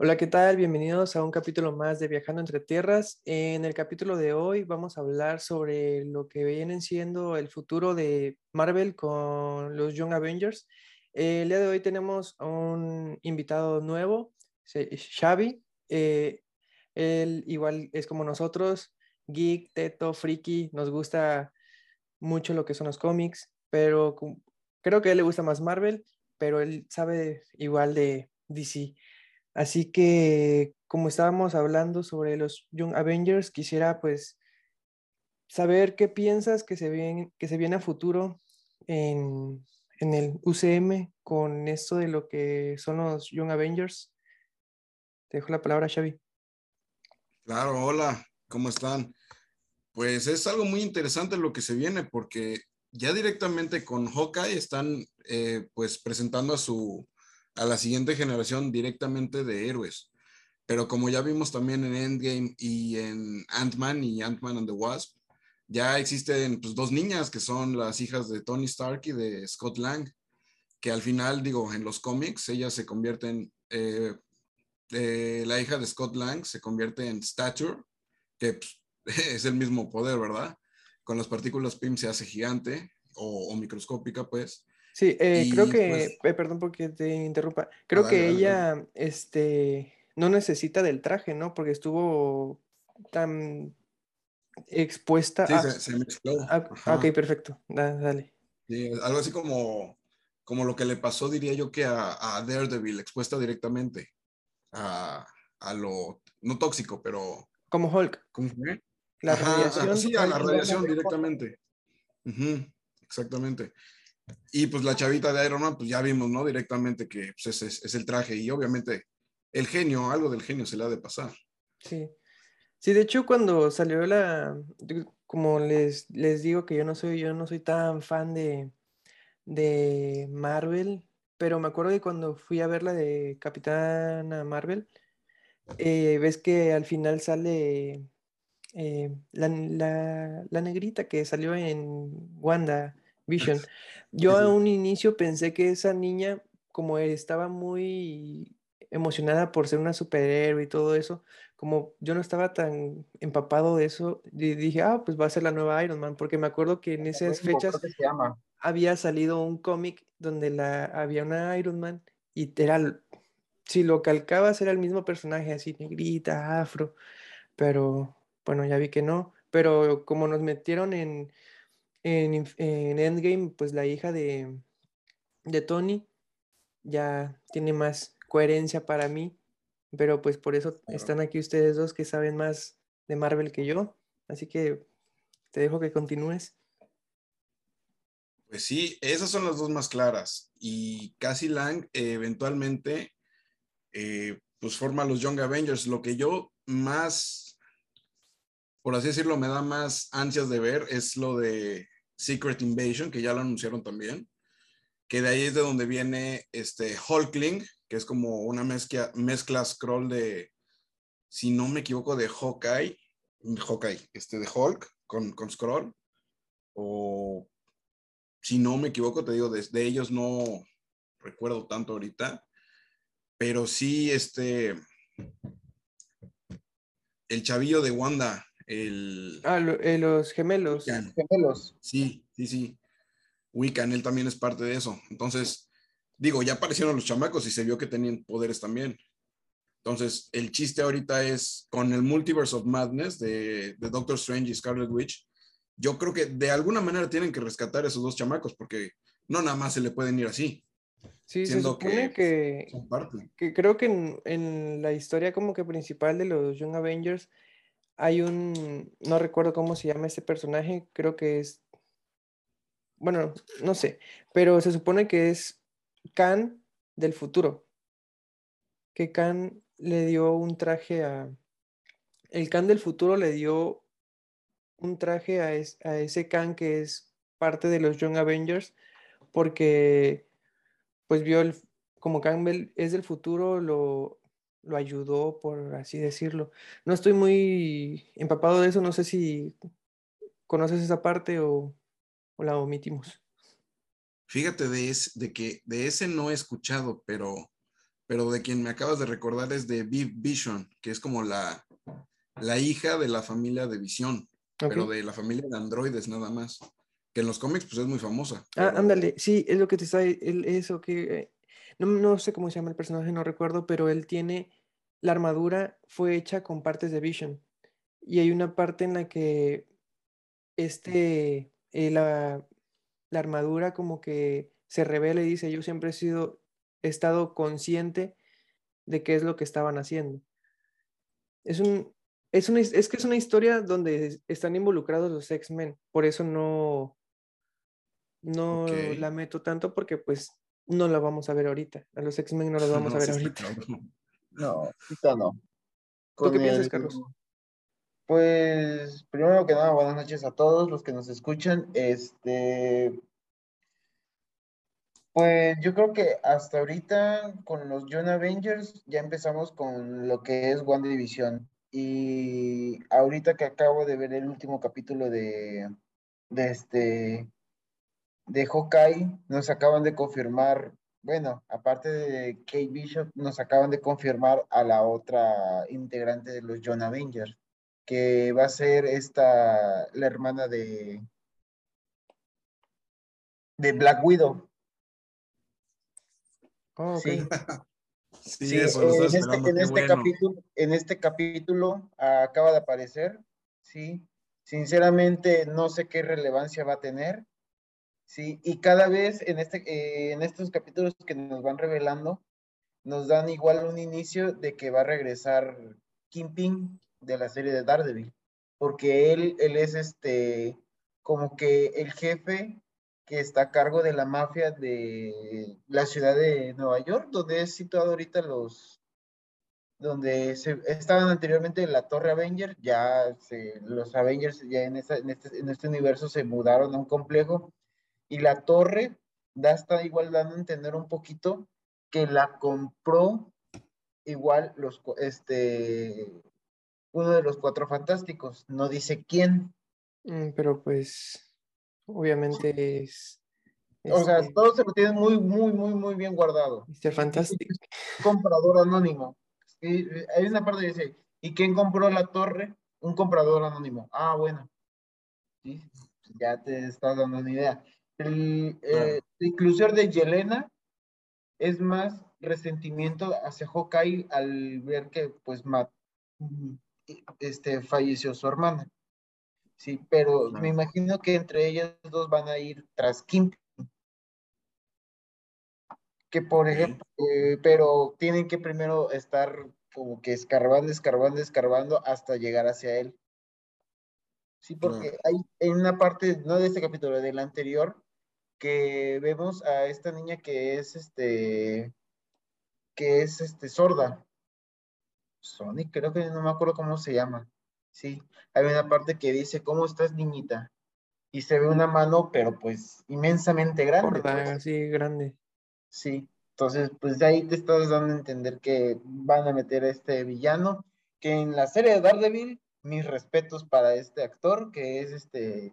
Hola, ¿qué tal? Bienvenidos a un capítulo más de Viajando entre Tierras. En el capítulo de hoy vamos a hablar sobre lo que vienen siendo el futuro de Marvel con los Young Avengers. el día de hoy tenemos un invitado nuevo, Xavi. Eh, él igual es como nosotros, geek, teto, friki, nos gusta mucho lo que son los cómics, pero creo que a él le gusta más Marvel, pero él sabe igual de DC. Así que, como estábamos hablando sobre los Young Avengers, quisiera pues saber qué piensas que se viene, que se viene a futuro en, en el UCM con esto de lo que son los Young Avengers. Te dejo la palabra, Xavi. Claro, hola, ¿cómo están? Pues es algo muy interesante lo que se viene porque ya directamente con Hawkeye están eh, pues presentando a su a la siguiente generación directamente de héroes. Pero como ya vimos también en Endgame y en Ant-Man y Ant-Man and the Wasp, ya existen pues, dos niñas que son las hijas de Tony Stark y de Scott Lang, que al final, digo, en los cómics, ellas se convierten, eh, eh, la hija de Scott Lang se convierte en Stature, que pues, es el mismo poder, ¿verdad? Con las partículas PIM se hace gigante o, o microscópica, pues, Sí, eh, creo que, pues eh, perdón porque te interrumpa, creo que ella, este, no necesita del traje, ¿no? Porque estuvo tan expuesta sí, se, se, mezcló. ok, perfecto, dale. Sí, algo así como, como lo que le pasó, diría yo, que a, a Daredevil, expuesta directamente a, a, lo, no tóxico, pero... Como Hulk. ¿Cómo fue? La radiación. Sí, a la radiación directamente. exactamente. Y pues la chavita de Iron Man, pues ya vimos, ¿no? Directamente que pues, es, es, el traje y obviamente el genio, algo del genio se le ha de pasar. Sí. Sí, de hecho cuando salió la, como les, les digo que yo no soy, yo no soy tan fan de, de Marvel, pero me acuerdo que cuando fui a ver la de Capitana Marvel, eh, ves que al final sale eh, la, la, la, negrita que salió en Wanda, Vision. Yo a un inicio pensé que esa niña, como estaba muy emocionada por ser una superhéroe y todo eso, como yo no estaba tan empapado de eso, dije, ah, pues va a ser la nueva Iron Man, porque me acuerdo que en esas fechas había salido un cómic donde la, había una Iron Man y era, si lo calcabas era el mismo personaje, así negrita, afro, pero bueno, ya vi que no, pero como nos metieron en en, Endgame, pues la hija de, de Tony ya tiene más coherencia para mí, pero pues por eso están aquí ustedes dos que saben más de Marvel que yo, así que te dejo que continúes. Pues sí, esas son las dos más claras y Cassie Lang eventualmente eh, pues forma los Young Avengers. Lo que yo más por así decirlo, me da más ansias de ver es lo de Secret Invasion, que ya lo anunciaron también, que de ahí es de donde viene este Hulkling, que es como una mezcla, mezcla scroll de, si no me equivoco, de Hawkeye, Hawkeye, este de Hulk con, con scroll, o si no me equivoco, te digo, desde ellos no recuerdo tanto ahorita, pero sí, este, el chavillo de Wanda, el... Ah, eh, los gemelos. Gemelos. Sí, sí, sí. Wiccan, él también es parte de eso. Entonces, digo, ya aparecieron los chamacos y se vio que tenían poderes también. Entonces, el chiste ahorita es con el Multiverse of Madness de, de Doctor Strange y Scarlet Witch. Yo creo que de alguna manera tienen que rescatar a esos dos chamacos porque no nada más se le pueden ir así. Sí, se supone que, que, creo que en, en, la historia como que principal de los Young Avengers hay un, no recuerdo cómo se llama ese personaje, creo que es, bueno, no sé, pero se supone que es Khan del futuro, que Khan le dio un traje a, el Khan del futuro le dio un traje a, a ese Khan que es parte de los Young Avengers, porque pues vio el, como Khan es del futuro, lo, lo ayudó, por así decirlo. No estoy muy empapado de eso, no sé si conoces esa parte o, la omitimos. Fíjate de, de que de ese no he escuchado, pero pero de quien me acabas de recordar es de Viv Vision, que es como la, la hija de la familia de Visión, pero de la familia de androides nada más. Que en los cómics pues es muy famosa. Ah, ándale, sí, es lo que te está, eso que, no, no sé cómo se llama el personaje, no recuerdo, pero él tiene, la armadura fue hecha con partes de Vision. Y hay una parte en la que este, eh, la, la armadura como que se revela y dice, yo siempre he sido, he estado consciente de qué es lo que estaban haciendo. Es un, es, una, es que es una historia donde están involucrados los X-Men, por eso no, no la meto tanto porque pues no la vamos a ver ahorita. A los X-Men no los vamos a ver ahorita. No, ahorita no. ¿Tú qué piensas, Carlos? Pues, primero que nada, buenas noches a todos los que nos escuchan. Este, pues yo creo que hasta ahorita con los John Avengers ya empezamos con lo que es One Division. Y ahorita que acabo de ver el último capítulo de, de este de Hawkeye, nos acaban de confirmar, bueno, aparte de Kate Bishop, nos acaban de confirmar a la otra integrante de los John Avengers que va a ser esta, la hermana de, de Black Widow. Oh, sí. sí, eso en, este, en, este capítulo, en este capítulo acaba de aparecer, sí. Sinceramente no sé qué relevancia va a tener, sí. Y cada vez en, este, eh, en estos capítulos que nos van revelando, nos dan igual un inicio de que va a regresar Kingpin de la serie de Daredevil, porque él, él es este, como que el jefe que está a cargo de la mafia de la ciudad de Nueva York, donde es situado ahorita los, donde se, estaban anteriormente en la Torre Avenger, ya los Avengers ya este, en este universo se mudaron a un complejo, y la torre da hasta igual dando a entender un poquito que la compró igual los, este, uno de los cuatro fantásticos, no dice quién. Mm, pero pues, obviamente es... o sea, este todo se lo tienen muy, muy, muy, muy bien guardado. Mr. Fantastic. Comprador anónimo. hay una parte que dice, ¿y quién compró la torre? Un comprador anónimo. Ah, bueno. ya te estás dando una idea. El, eh, la inclusión de Yelena es más resentimiento hacia Hawkeye al ver que pues Matt este, falleció su hermana. Sí, pero me imagino que entre ellas dos van a ir tras Kim. Que por ejemplo, eh, pero tienen que primero estar como que escarbando, escarbando, escarbando hasta llegar hacia él. Sí, porque hay en una parte, no de este capítulo, del anterior, que vemos a esta niña que es este, que es este sorda. Sonic, creo que no me acuerdo cómo se llama. Sí, hay una parte que dice, ¿cómo estás, niñita? Y se ve una mano, pero pues inmensamente grande. Pues. Sí, grande. Sí, entonces, pues de ahí te estás dando a entender que van a meter a este villano, que en la serie de Daredevil, mis respetos para este actor, que es este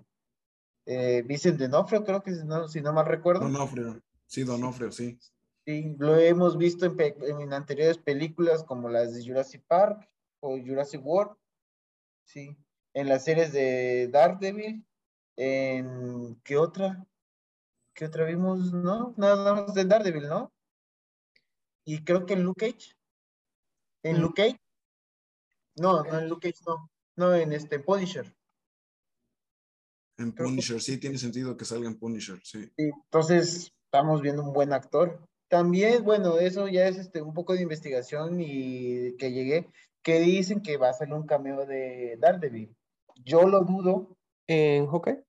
eh, Vicente Donofrio, creo que si no mal recuerdo. Donofrio, sí, Donofrio, sí. Sí, lo hemos visto en, anteriores películas como las de Jurassic Park o Jurassic World. Sí, en las series de Daredevil. En ¿qué otra? ¿Qué otra vimos? No, nada más de Daredevil, ¿no? Y creo que en Luke Cage. ¿En mm. Luke Cage? No, no en Luke Cage, no. No, en este Punisher. En Punisher, sí, tiene sentido que salga en Punisher, sí. Entonces, estamos viendo un buen actor. También, bueno, eso ya es este, un poco de investigación y que llegué, que dicen que va a salir un cameo de Daredevil. Yo lo dudo. ¿En Hawkeye?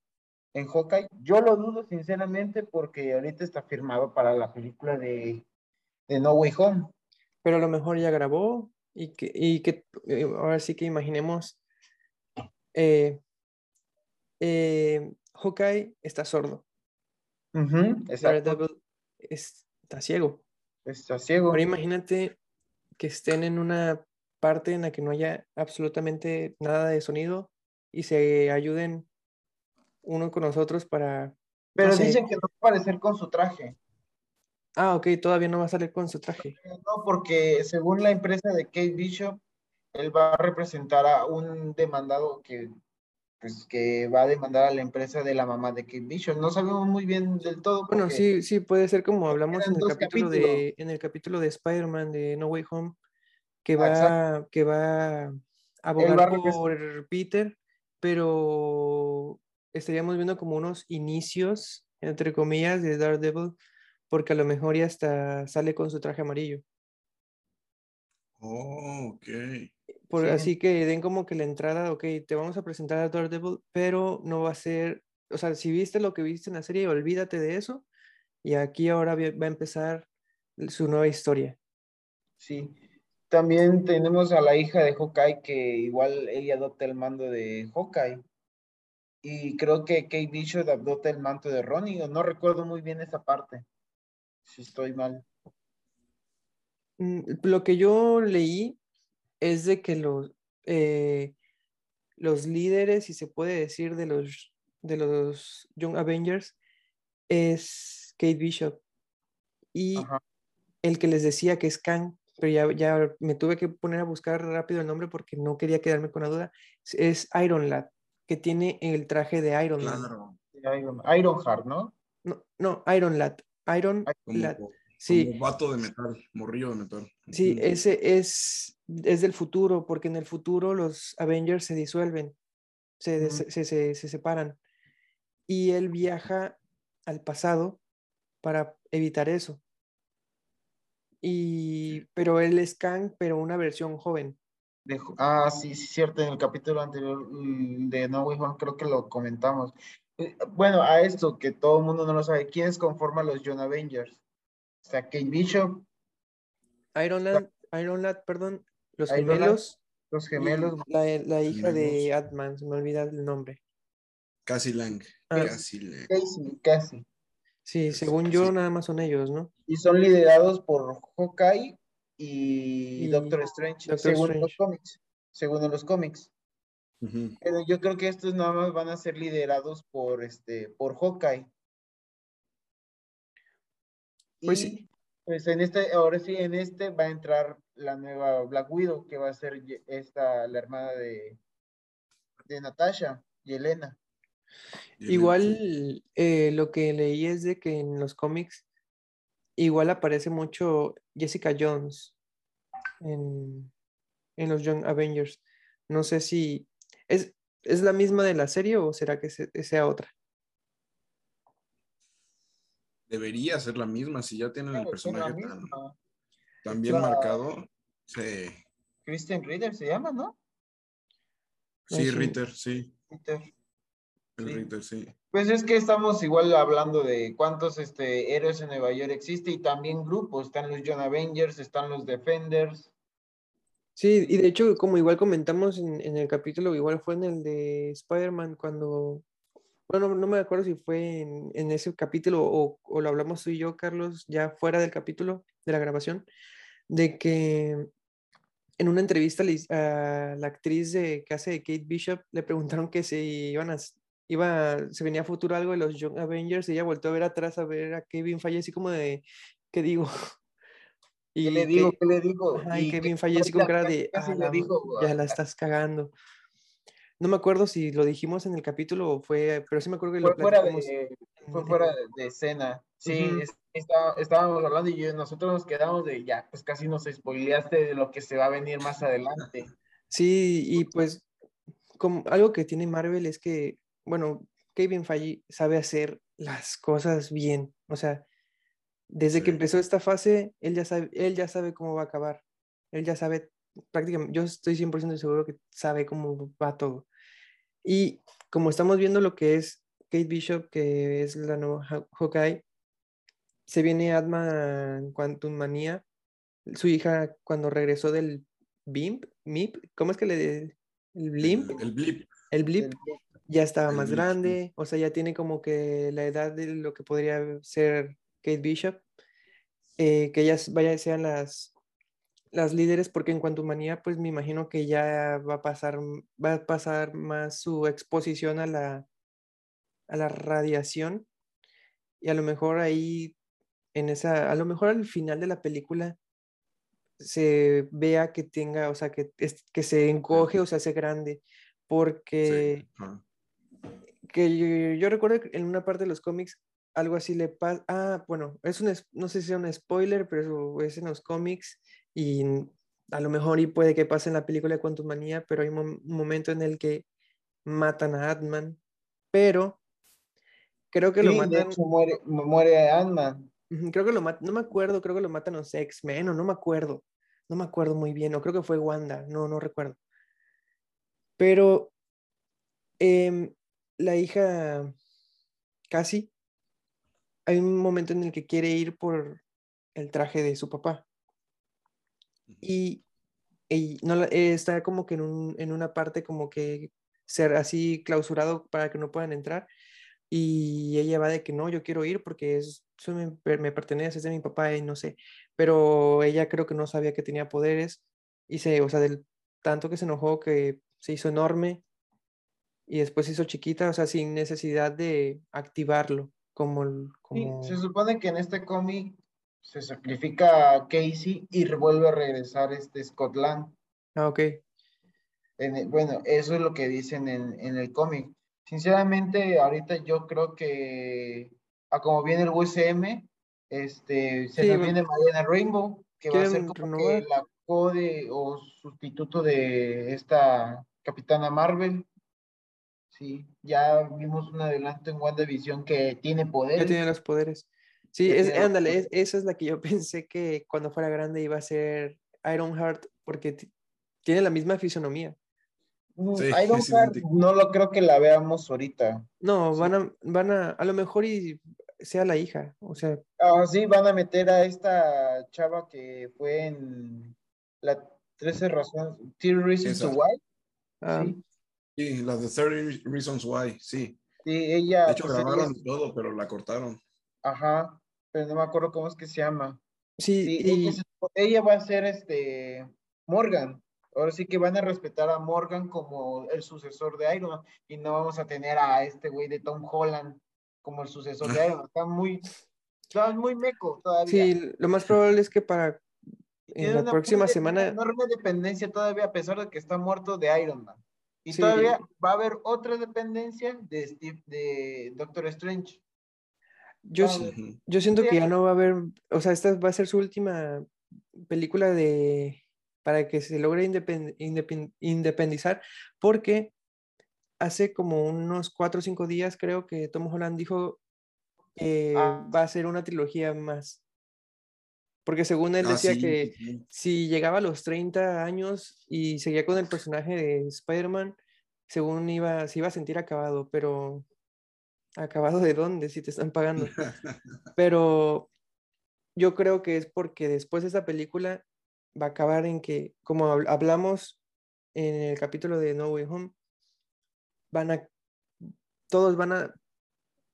En Hawkeye. Yo lo dudo sinceramente porque ahorita está firmado para la película de, No Way Home. Pero a lo mejor ya grabó y que, y que eh, ahora sí que imaginemos. Eh, eh, Hawkeye está sordo. Daredevil es, está ciego. Está ciego. Ahora imagínate que estén en una parte en la que no haya absolutamente nada de sonido y se ayuden uno con nosotros para... Pero dicen que no va a aparecer con su traje. Ah, ok, todavía no va a salir con su traje. No, porque según la empresa de Kate Bishop, él va a representar a un demandado que pues que va a demandar a la empresa de la mamá de Kate Bishop. No sabemos muy bien del todo. Bueno, sí, sí, puede ser como hablamos en el capítulo de, en el capítulo de Spider-Man de No Way Home, que va, que va a abogar por Peter, pero estaríamos viendo como unos inicios, entre comillas, de Daredevil, porque a lo mejor ya hasta sale con su traje amarillo. Oh, ok. Por, Así que den como que la entrada, ok, te vamos a presentar a Daredevil, pero no va a ser, o sea, si viste lo que viste en la serie, olvídate de eso. Y aquí ahora va a empezar su nueva historia. Sí. También tenemos a la hija de Hawkeye que igual ella adopta el mando de Hawkeye. Y creo que Kate Bishop adopta el manto de Ronnie. No recuerdo muy bien esa parte. Si estoy mal. Mm, lo que yo leí es de que los, eh, los líderes, si se puede decir, de los, de los Young Avengers es Kate Bishop. Y el que les decía que es Kang, pero ya, ya me tuve que poner a buscar rápido el nombre porque no quería quedarme con la duda, es Iron Lad, que tiene el traje de Iron claro. Iron, Heart, ¿no? No, no, Iron Lad. Iron Lad. Sí. Como vato de metal, morrillo de metal. Sí, ese es, es del futuro, porque en el futuro los Avengers se disuelven, se, se, se, separan. Y él viaja al pasado para evitar eso. Y, pero él es Kang, pero una versión joven. ah, sí, sí, cierto, en el capítulo anterior mm, de No Way Home creo que lo comentamos. Eh, bueno, a esto que todo el mundo no lo sabe, ¿quiénes conforman los John Avengers? O sea, Kate Bishop. Iron Lad, perdón, los gemelos. los gemelos. La, hija de Atman, se me olvida el nombre. Cassie Lang. Ah. Cassie Lang. Cassie, Sí, según yo, nada más son ellos, ¿no? Y son liderados por Hawkeye y, Doctor Strange, según los cómics. Según los cómics. Pero yo creo que estos nada más van a ser liderados por este, por Hawkeye. Pues sí. Pues en este, ahora sí, en este va a entrar la nueva Black Widow, que va a ser esta, la hermana de, de Natasha, Yelena. Igual eh, lo que leí es de que en los cómics igual aparece mucho Jessica Jones en, en los Young Avengers. No sé si es, es la misma de la serie o será que sea otra debería ser la misma si ya tienen el personaje tan, bien marcado. Sí. Christian Ritter se llama, ¿no? Sí, Ritter, sí. Ritter. El Ritter, sí. Pues es que estamos igual hablando de cuántos este, héroes en Nueva York existe y también grupos. Están los John Avengers, están los Defenders. Sí, y de hecho, como igual comentamos en, en el capítulo, igual fue en el de Spider-Man, cuando bueno, no me acuerdo si fue en, ese capítulo o, lo hablamos tú y yo, Carlos, ya fuera del capítulo de la grabación, de que en una entrevista a la actriz de, que hace de Kate Bishop le preguntaron que si iban a, iba, se venía a futuro algo de los Young Avengers y ella volvió a ver atrás a ver a Kevin Feige así como de, ¿qué digo? Y ¿Qué le digo? ¿Qué le digo? Ay, Kevin Feige así con cara de, ah, ya la estás cagando. No me acuerdo si lo dijimos en el capítulo o fue, pero sí me acuerdo que fue lo fuera de, Fue fuera de, escena. Sí, estábamos hablando y nosotros nos quedamos de ya, pues casi nos spoileaste de lo que se va a venir más adelante. Sí, y pues como algo que tiene Marvel es que, bueno, Kevin Feige sabe hacer las cosas bien. O sea, desde que empezó esta fase, él ya sabe, él ya sabe cómo va a acabar. Él ya sabe prácticamente, yo estoy 100% seguro que sabe cómo va todo. Y como estamos viendo lo que es Kate Bishop, que es la nueva Hawkeye, se viene Adma Quantum Manía, su hija cuando regresó del BIMP, MIP, ¿cómo es que le... El BLIMP? El, blip. El blip ya estaba más grande, o sea, ya tiene como que la edad de lo que podría ser Kate Bishop, eh, que ellas vaya, sean las las líderes, porque en cuanto manía, pues me imagino que ya va a pasar, va a pasar más su exposición a la, a la radiación. Y a lo mejor ahí en esa, a lo mejor al final de la película se vea que tenga, o sea, que, que se encoge o se hace grande, porque que yo, recuerdo que en una parte de los cómics algo así le pasa, ah, bueno, es un, no sé si sea un spoiler, pero es en los cómics y a lo mejor y puede que pase en la película de Quantum Manía, pero hay un momento en el que matan a Ant-Man, pero creo que lo matan. muere, muere Ant-Man. Creo que lo matan, no me acuerdo, creo que lo matan los X-Men, o no me acuerdo, no me acuerdo muy bien, o creo que fue Wanda, no, no recuerdo. Pero em, la hija casi, hay un momento en el que quiere ir por el traje de su papá. Y, no, está como que en, en una parte como que ser así clausurado para que no puedan entrar. Y ella va de que no, yo quiero ir porque es, eso me, pertenece, es de mi papá y no sé. Pero ella creo que no sabía que tenía poderes y se, o sea, del tanto que se enojó que se hizo enorme y después se hizo chiquita, o sea, sin necesidad de activarlo. Como, como... se supone que en este cómic se sacrifica a Casey y vuelve a regresar este Scotland. Ah, ok. bueno, eso es lo que dicen en, en el cómic. Sinceramente, ahorita yo creo que a como viene el USM, este, se nos viene Mariana Rainbow, que va a ser como que la code o sustituto de esta Capitana Marvel. Sí, ya vimos un adelanto en WandaVision que tiene poderes. Ya tiene los poderes. Sí, es, ándale, esa es la que yo pensé que cuando fuera grande iba a ser Ironheart, porque tiene la misma fisonomía. Mm, no lo creo que la veamos ahorita. No, van a, van a, a lo mejor y sea la hija, o sea. Ah, sí, van a meter a esta chava que fue en la 13 razones, 13 Reasons Why. Ah. Sí. sí, la de 30 Reasons Why, sí. Sí, ella. De hecho, pues, grabaron todo, pero la cortaron. Ajá, pero no me acuerdo cómo es que se llama. Sí, y... ella va a ser este Morgan ahora sí que van a respetar a Morgan como el sucesor de Iron Man y no vamos a tener a este güey de Tom Holland como el sucesor de Iron Man. Está muy, está muy meco todavía. Sí, lo más probable es que para en la próxima semana. enorme dependencia todavía, a pesar de que está muerto de Iron Man. Y todavía va a haber otra dependencia de, Steve, de Doctor Strange. Yo, yo siento que ya no va a haber, o sea, esta va a ser su última película de para que se logre independizar, porque hace como unos cuatro o cinco días creo que Tom Holland dijo que ah. va a ser una trilogía más. Porque según él ah, decía que si llegaba a los 30 años y seguía con el personaje de Spider-Man, según iba, se iba a sentir acabado, pero ¿acabado de dónde? Si te están pagando. pero yo creo que es porque después de esa película va a acabar en que, como hablamos en el capítulo de No Way Home, van a, todos van a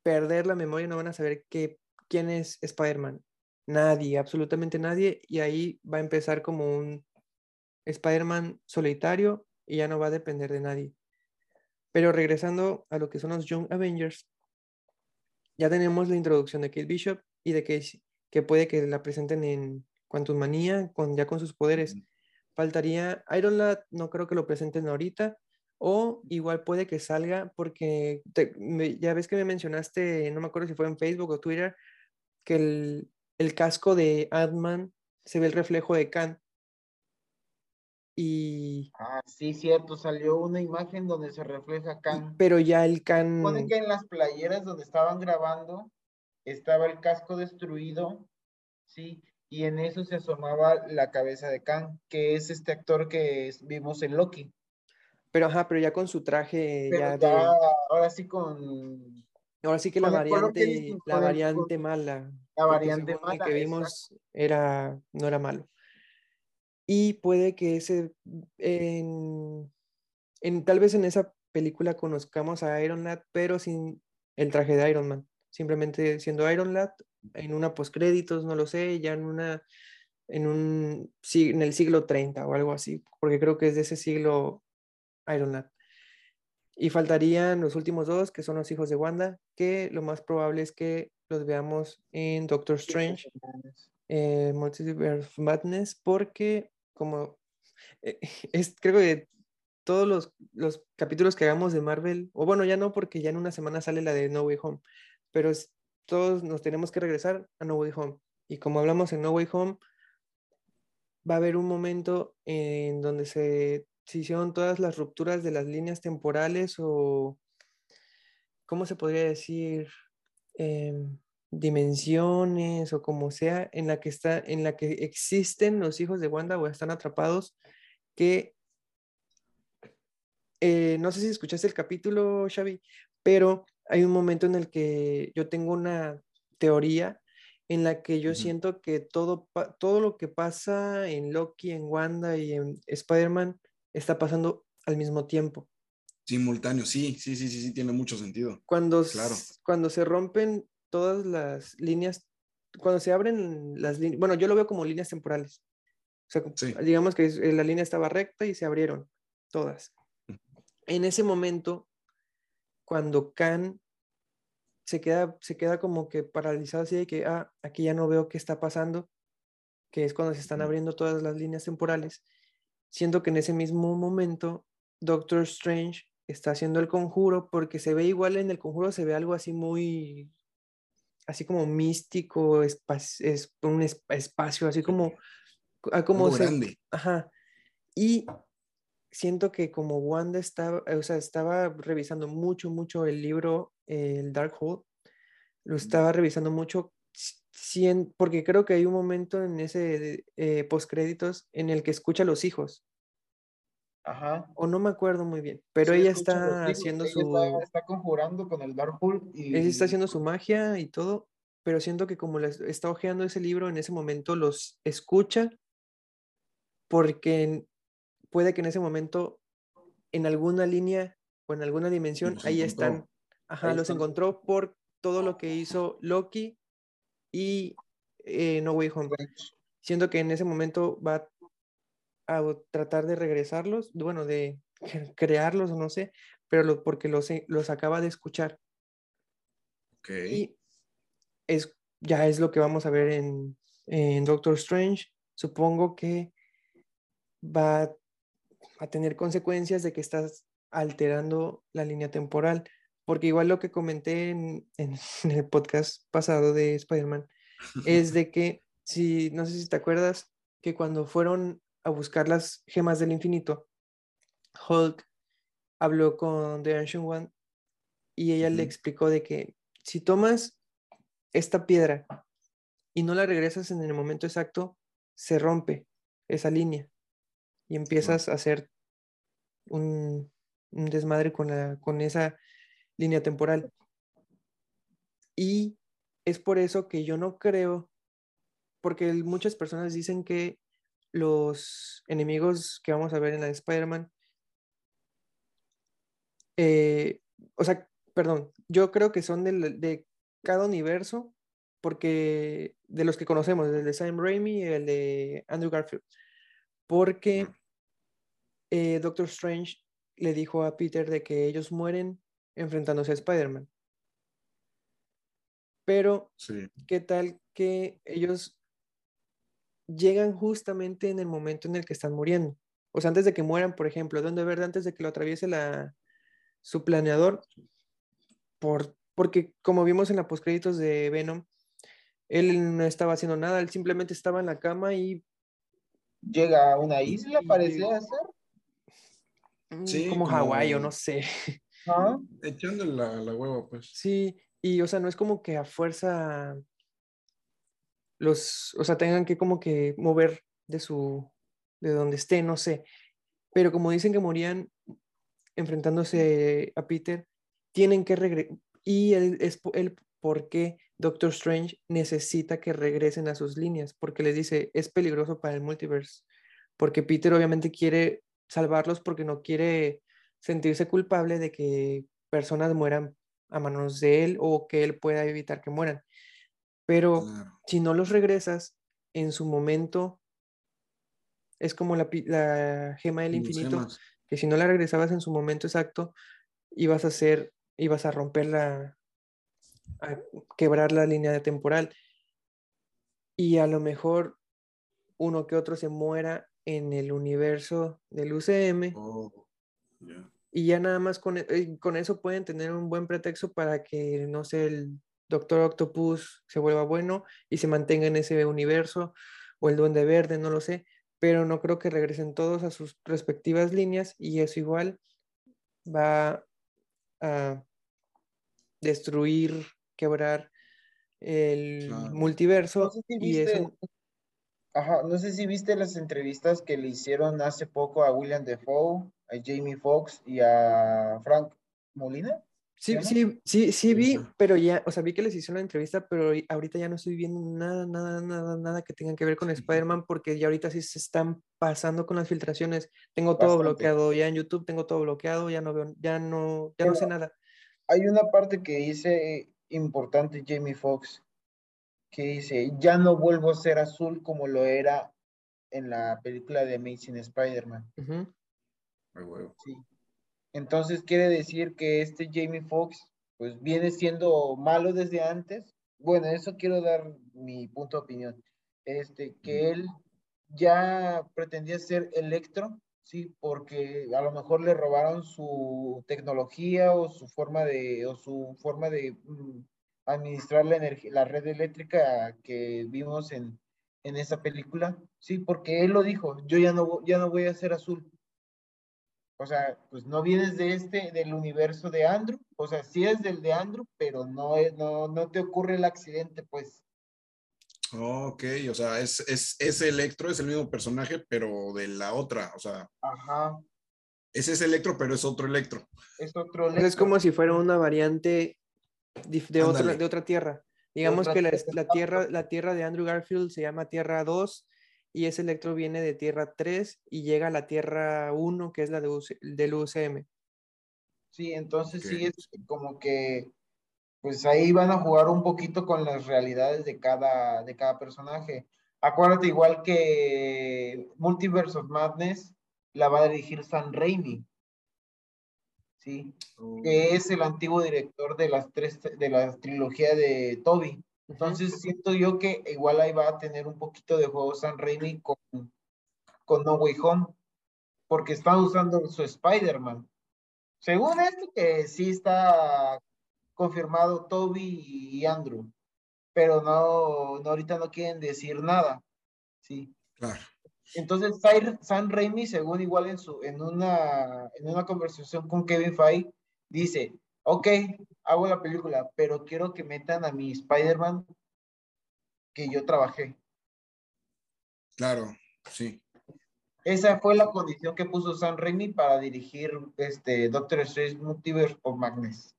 perder la memoria, no van a saber que, quién es Spider-Man. Nadie, absolutamente nadie, y ahí va a empezar como un Spider-Man solitario y ya no va a depender de nadie. Pero regresando a lo que son los Young Avengers, ya tenemos la introducción de Kate Bishop y de Casey, que puede que la presenten en Quantum Manía, con, ya con sus poderes. Faltaría Iron Lad, no creo que lo presenten ahorita, o igual puede que salga porque ya ves que me mencionaste, no me acuerdo si fue en Facebook o Twitter, que el, el casco de Ant-Man se ve el reflejo de Khan. Y... Ah, sí, cierto, salió una imagen donde se refleja Khan. Pero ya el Khan... Supone que en las playeras donde estaban grabando estaba el casco destruido, sí, y en eso se asomaba la cabeza de Kang, que es este actor que vimos en Loki. Pero ajá, pero ya con su traje ya, ahora sí con ahora sí que la variante la variante mala la variante mala que vimos era no era malo. Y puede que ese en, en tal vez en esa película conozcamos a Iron Lad, pero sin el traje de Iron Man, simplemente siendo Iron Lad en una postcréditos, no lo sé, ya en una en un en el siglo 30 o algo así, porque creo que es de ese siglo Iron Y faltarían los últimos dos, que son los hijos de Wanda, que lo más probable es que los veamos en Doctor Strange, eh, Multiverse Madness, porque como eh, es, creo que todos los, los, capítulos que hagamos de Marvel, o bueno, ya no, porque ya en una semana sale la de No Way Home, pero todos nos tenemos que regresar a No Way Home. Y como hablamos en No Way Home, va a haber un momento en donde se, hicieron todas las rupturas de las líneas temporales o, ¿cómo se podría decir? Em, dimensiones o como sea, en la que está, en la que existen los hijos de Wanda o están atrapados, que eh, no sé si escuchaste el capítulo, Xavi, pero hay un momento en el que yo tengo una teoría en la que yo siento que todo, todo lo que pasa en Loki, en Wanda y en Spider-Man está pasando al mismo tiempo. Simultáneo, sí, sí, sí, sí, sí, tiene mucho sentido. Cuando, claro. cuando se rompen todas las líneas, cuando se abren las líneas, bueno, yo lo veo como líneas temporales. O sea, digamos que la línea estaba recta y se abrieron todas. En ese momento, cuando Khan se queda, se queda como que paralizado así de que, ah, aquí ya no veo qué está pasando, que es cuando se están abriendo todas las líneas temporales, siendo que en ese mismo momento Doctor Strange está haciendo el conjuro porque se ve igual en el conjuro, se ve algo así muy, así como místico, es un espacio, así como, ah, como grande. Ajá. Y siento que como Wanda estaba, o sea, estaba revisando mucho, mucho el libro, el Dark Hole, lo estaba revisando mucho, porque creo que hay un momento en ese eh, postcréditos en el que escucha a los hijos. Ajá. O no me acuerdo muy bien, pero ella está haciendo su... Está, conjurando con el Dark Hole y... Ella está haciendo su magia y todo, pero siento que como está hojeando ese libro, en ese momento los escucha porque puede que en ese momento, en alguna línea o en alguna dimensión, ahí están. Ajá, los encontró por todo lo que hizo Loki y eh, No Way Home. Siendo que en ese momento va a tratar de regresarlos, bueno, de crearlos o no sé, pero porque los, los acaba de escuchar. Y es, ya es lo que vamos a ver en, en Doctor Strange. Supongo que va a tener consecuencias de que estás alterando la línea temporal. Porque igual lo que comenté en, el podcast pasado de Spider-Man es de que, si, no sé si te acuerdas, que cuando fueron a buscar las gemas del infinito, Hulk habló con The Ancient One y ella le explicó de que si tomas esta piedra y no la regresas en el momento exacto, se rompe esa línea y empiezas a hacer un, desmadre con, la, con esa línea temporal. Y es por eso que yo no creo, porque muchas personas dicen que los enemigos que vamos a ver en la de Spider-Man, eh, o sea, perdón, yo creo que son de, de, cada universo, porque de los que conocemos, el de Sam Raimi y el de Andrew Garfield, porque eh, Doctor Strange le dijo a Peter de que ellos mueren enfrentándose a Spider-Man. Pero, ¿qué tal que ellos llegan justamente en el momento en el que están muriendo? O sea, antes de que mueran, por ejemplo, donde verdad antes de que lo atraviese la, su planeador, por, porque como vimos en la postcréditos de Venom, él no estaba haciendo nada, él simplemente estaba en la cama y... Llega a una isla, parecía ser. Mm, como, Hawái o no sé. Echando la, la hueva, pues. Sí, y o sea, no es como que a fuerza los, o sea, tengan que como que mover de su, de donde esté, no sé. Pero como dicen que morían enfrentándose a Peter, tienen que regresar. Y es el por qué Doctor Strange necesita que regresen a sus líneas, porque les dice, es peligroso para el multiverse, porque Peter obviamente quiere salvarlos porque no quiere sentirse culpable de que personas mueran a manos de él o que él pueda evitar que mueran. Pero si no los regresas en su momento, es como la, la gema del infinito, que si no la regresabas en su momento exacto, ibas a hacer, ibas a romper la, a quebrar la línea de temporal. Y a lo mejor uno que otro se muera en el universo del UCM. Y ya nada más con, eh, con, eso pueden tener un buen pretexto para que, no sé, el Doctor Octopus se vuelva bueno y se mantenga en ese universo, o el Duende Verde, no lo sé, pero no creo que regresen todos a sus respectivas líneas y eso igual va a destruir, quebrar el multiverso. y eso... Ajá, no sé si viste las entrevistas que le hicieron hace poco a William Defoe, a Jamie Foxx y a Frank Molina. Sí, sí, sí, sí vi, pero ya, o sea, vi que les hicieron la entrevista, pero ahorita ya no estoy viendo nada, nada, nada, nada que tenga que ver con Spider-Man, porque ya ahorita sí se están pasando con las filtraciones. Tengo todo bloqueado ya en YouTube, tengo todo bloqueado, ya no veo, ya no, ya no sé nada. Hay una parte que dice importante Jamie Foxx, que dice, ya no vuelvo a ser azul como lo era en la película de Amazing Spider-Man. sí. Entonces quiere decir que este Jamie Foxx pues viene siendo malo desde antes. Bueno, eso quiero dar mi punto de opinión. Este, que él ya pretendía ser Electro, sí, porque a lo mejor le robaron su tecnología o su forma de, o su forma de mm, administrar la energía, la red eléctrica que vimos en, en esa película, sí, porque él lo dijo, yo ya no, ya no voy a ser azul. O sea, pues no vienes de este, del universo de Andrew, o sea, sí es del de Andrew, pero no, es, no, no te ocurre el accidente, pues. ok, o sea, es, es, ese Electro, es el mismo personaje, pero de la otra, o sea. Ajá. Ese es Electro, pero es otro Electro. Es otro Electro. Es como si fuera una variante de, otra, de otra tierra. Digamos que la, tierra, la tierra de Andrew Garfield se llama Tierra 2 y ese electro viene de Tierra 3 y llega a la Tierra 1, que es la de del UCM. Sí, entonces sí es como que pues ahí van a jugar un poquito con las realidades de cada, de cada personaje. Acuérdate igual que Multiverse of Madness la va a dirigir San Raimi. ¿sí? Oh. Que es el antiguo director de las tres, de la trilogía de Toby. Entonces siento yo que igual ahí va a tener un poquito de juego San Raimi con, con No Way Home, porque están usando su Spider-Man. Según esto que sí está confirmado Toby y Andrew, pero no, no ahorita no quieren decir nada. Sí. Claro. Entonces, Sam Raimi, según igual en, su, en, una, en una conversación con Kevin Feige, dice, ok, hago la película, pero quiero que metan a mi Spider-Man que yo trabajé. Claro, sí. Esa fue la condición que puso Sam Raimi para dirigir este Doctor Strange Multiverse of Madness.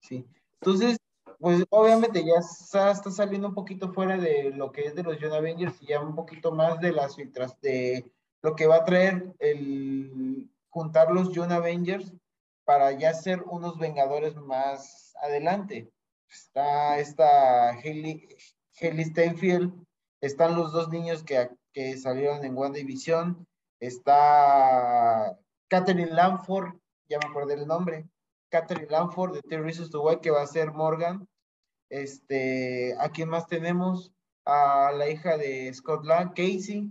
Sí. Entonces, pues obviamente ya está, saliendo un poquito fuera de lo que es de los Young Avengers y ya un poquito más de las filtras de lo que va a traer el juntar los Young Avengers para ya ser unos Vengadores más adelante. Está esta Haley, Haley Steinfeld, están los dos niños que, que salieron en WandaVision, está Catherine Lanford, ya me acordé el nombre, Catherine Lanford de Three Reasons to que va a ser Morgan. Este, ¿a quién más tenemos? A la hija de Scott Lang, Casey.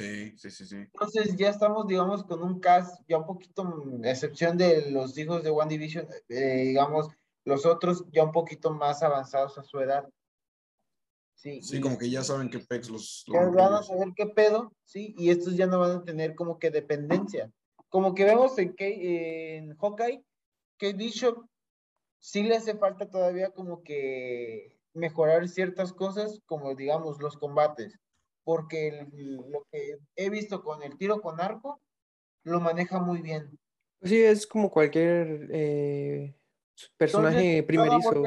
Sí, sí, sí, sí. Entonces ya estamos, digamos, con un cast, ya un poquito, mm, a excepción de los hijos de One Division, eh, digamos, los otros ya un poquito más avanzados a su edad. Sí, sí como que ya saben qué pex los... los van a saber qué pedo, sí, y estos ya no van a tener como que dependencia como que vemos en, en Hawkeye, que Bishop sí le hace falta todavía como que mejorar ciertas cosas, como digamos los combates, porque lo que he visto con el tiro con arco, lo maneja muy bien. Sí, es como cualquier eh, personaje primerizo.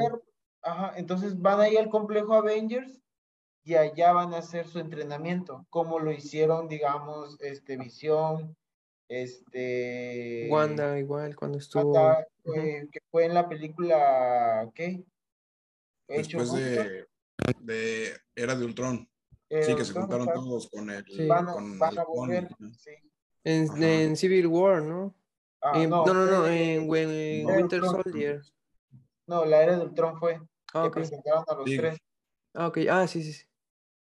ajá, entonces van ahí al complejo Avengers y allá van a hacer su entrenamiento, como lo hicieron, digamos, este Visión, este. Wanda, igual, cuando estuvo. Que fue en la película. ¿Qué? Después de, de, Era de Ultron. Sí, que se juntaron todos con el. Van, a, van a volver, sí. En, en, Civil War, ¿no? Ah, no, no, no, en, Winter Soldier. No, la era del Ultron fue. Ah, que presentaron a los tres. Ah, ok. Ah, sí, sí, sí.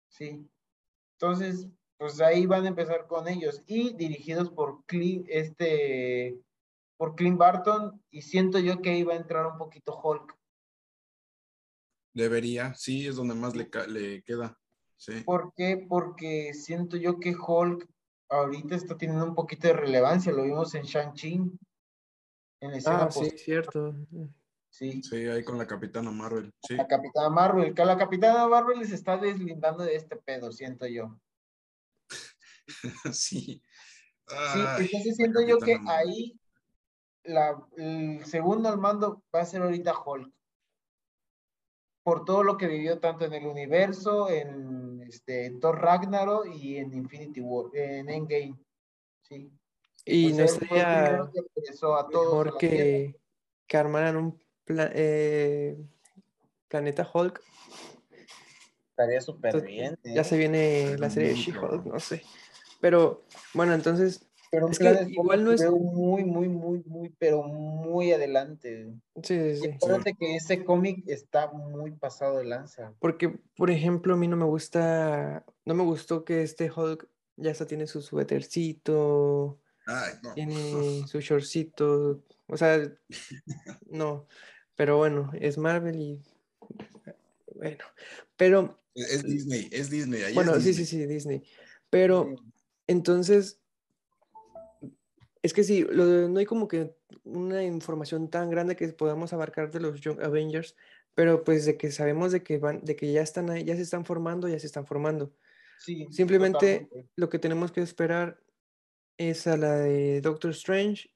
Sí. Entonces, pues ahí van a empezar con ellos. Y dirigidos por Clint, este, por Clint Barton. Y siento yo que ahí va a entrar un poquito Hulk. Debería, sí, es donde más le, le queda. Sí. ¿Por qué? Porque siento yo que Hulk ahorita está teniendo un poquito de relevancia. Lo vimos en Shang-Chi. En escena ah, sí, cierto. Sí. Sí, ahí con la Capitana Marvel. Sí. La Capitana Marvel, que la Capitana Marvel se está deslindando de este pedo, siento yo. sí. sí, entonces siento yo que ahí la, el segundo al mando va a ser ahorita Hulk. Por todo lo que vivió tanto en el universo, en, este, Thor Ragnarok y en Infinity War, en Endgame. Sí. Y no sería mejor que, que armaran un eh, Planeta Hulk. Estaría súper bien. Ya se viene la serie de She-Hulk, no sé. Pero bueno, entonces. Pero es que igual no es. Muy, muy, muy, muy, pero muy adelante. Sí, sí, sí. que ese cómic está muy pasado de lanza. Porque, por ejemplo, a mí no me gusta. No me gustó que este Hulk ya hasta tiene su suétercito. Tiene su shortcito. O sea, no. Pero bueno, es Marvel y. Bueno, pero. Es Disney, es Disney. bueno, sí, sí, sí, Disney. Pero entonces. Es que sí, no hay como que una información tan grande que podamos abarcar de los Young Avengers, pero pues de que sabemos de que van, de que ya están ahí, ya se están formando, ya se están formando. Sí, Simplemente lo que tenemos que esperar es a la de Doctor Strange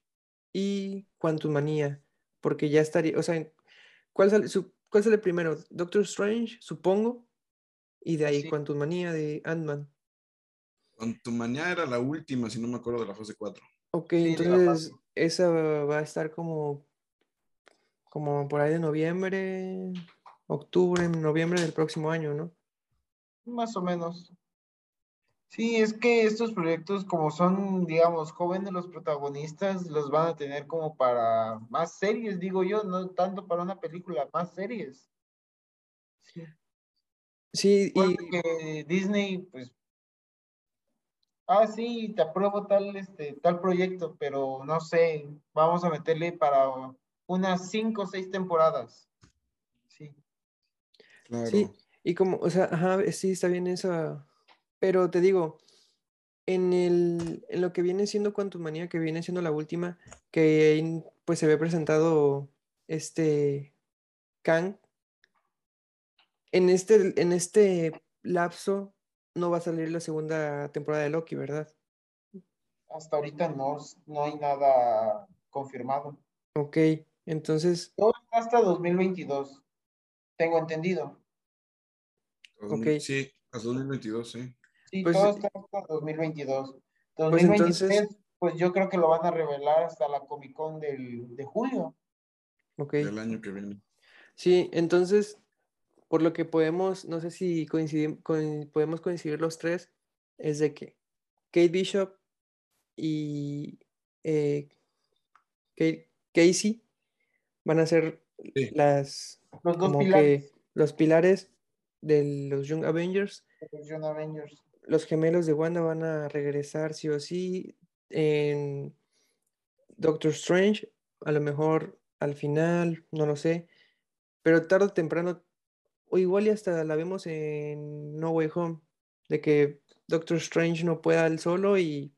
y Quantum Manía porque ya estaría, o sea, ¿cuál sale, ¿cuál sale primero? Doctor Strange, supongo, y de ahí sí. Quantum Manía de Ant-Man. Quantum Manía era la última, si no me acuerdo, de la fase 4. Ok, entonces esa va a estar como, como por ahí de noviembre, octubre, noviembre del próximo año, ¿no? Más o menos. Sí, es que estos proyectos, como son, digamos, jóvenes los protagonistas, los van a tener como para más series, digo yo, no tanto para una película, más series. Sí. Sí, y Disney, pues, ah, sí, te apruebo tal, este, tal proyecto, pero no sé, vamos a meterle para unas cinco o seis temporadas. Sí. Claro. Sí, y como, o sea, ajá, sí, está bien esa pero te digo, en, el, en lo que viene siendo Quantum Manía, que viene siendo la última, que pues se ve presentado este Kang, en este, en este lapso no va a salir la segunda temporada de Loki, ¿verdad? Hasta ahorita no, no hay nada confirmado. Ok, entonces... Todo hasta 2022, tengo entendido. Ok. Sí, hasta 2022, sí. Sí, pues, todo está hasta 2022. 2023, pues, pues, yo creo que lo van a revelar hasta la Comic Con del, de julio. Ok. Del año que viene. Sí, entonces, por lo que podemos, no sé si coincidir, podemos coincidir los tres, es de que Kate Bishop y eh, Kate, Casey van a ser las los dos pilares. los pilares de los Young Avengers. Los Young Avengers los gemelos de Wanda van a regresar sí o sí en Doctor Strange, a lo mejor al final, no lo sé, pero tarde o temprano, o igual y hasta la vemos en No Way Home, de que Doctor Strange no pueda él solo y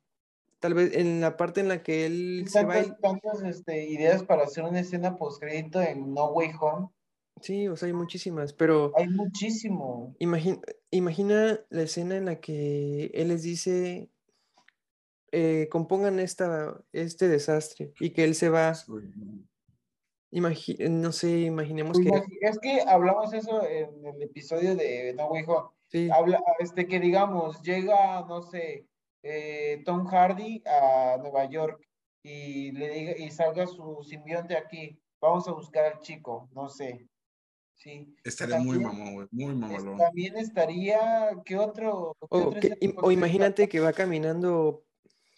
tal vez en la parte en la que él se va. tantas este, ideas para hacer una escena post crédito en No Way Home Sí, o sea, hay muchísimas, pero... Hay muchísimo. Imagina, imagina la escena en la que él les dice, eh, compongan esta, este desastre y que él se va... no sé, imaginemos que... Es que hablamos eso en el episodio de No Way Home. Sí. Habla, este, que digamos, llega, no sé, eh, Tom Hardy a Nueva York y le diga, y salga su simbionte aquí, vamos a buscar al chico, no sé. Sí. Estaría muy mamón, muy mamalón. También estaría, ¿qué otro? o, imagínate que va caminando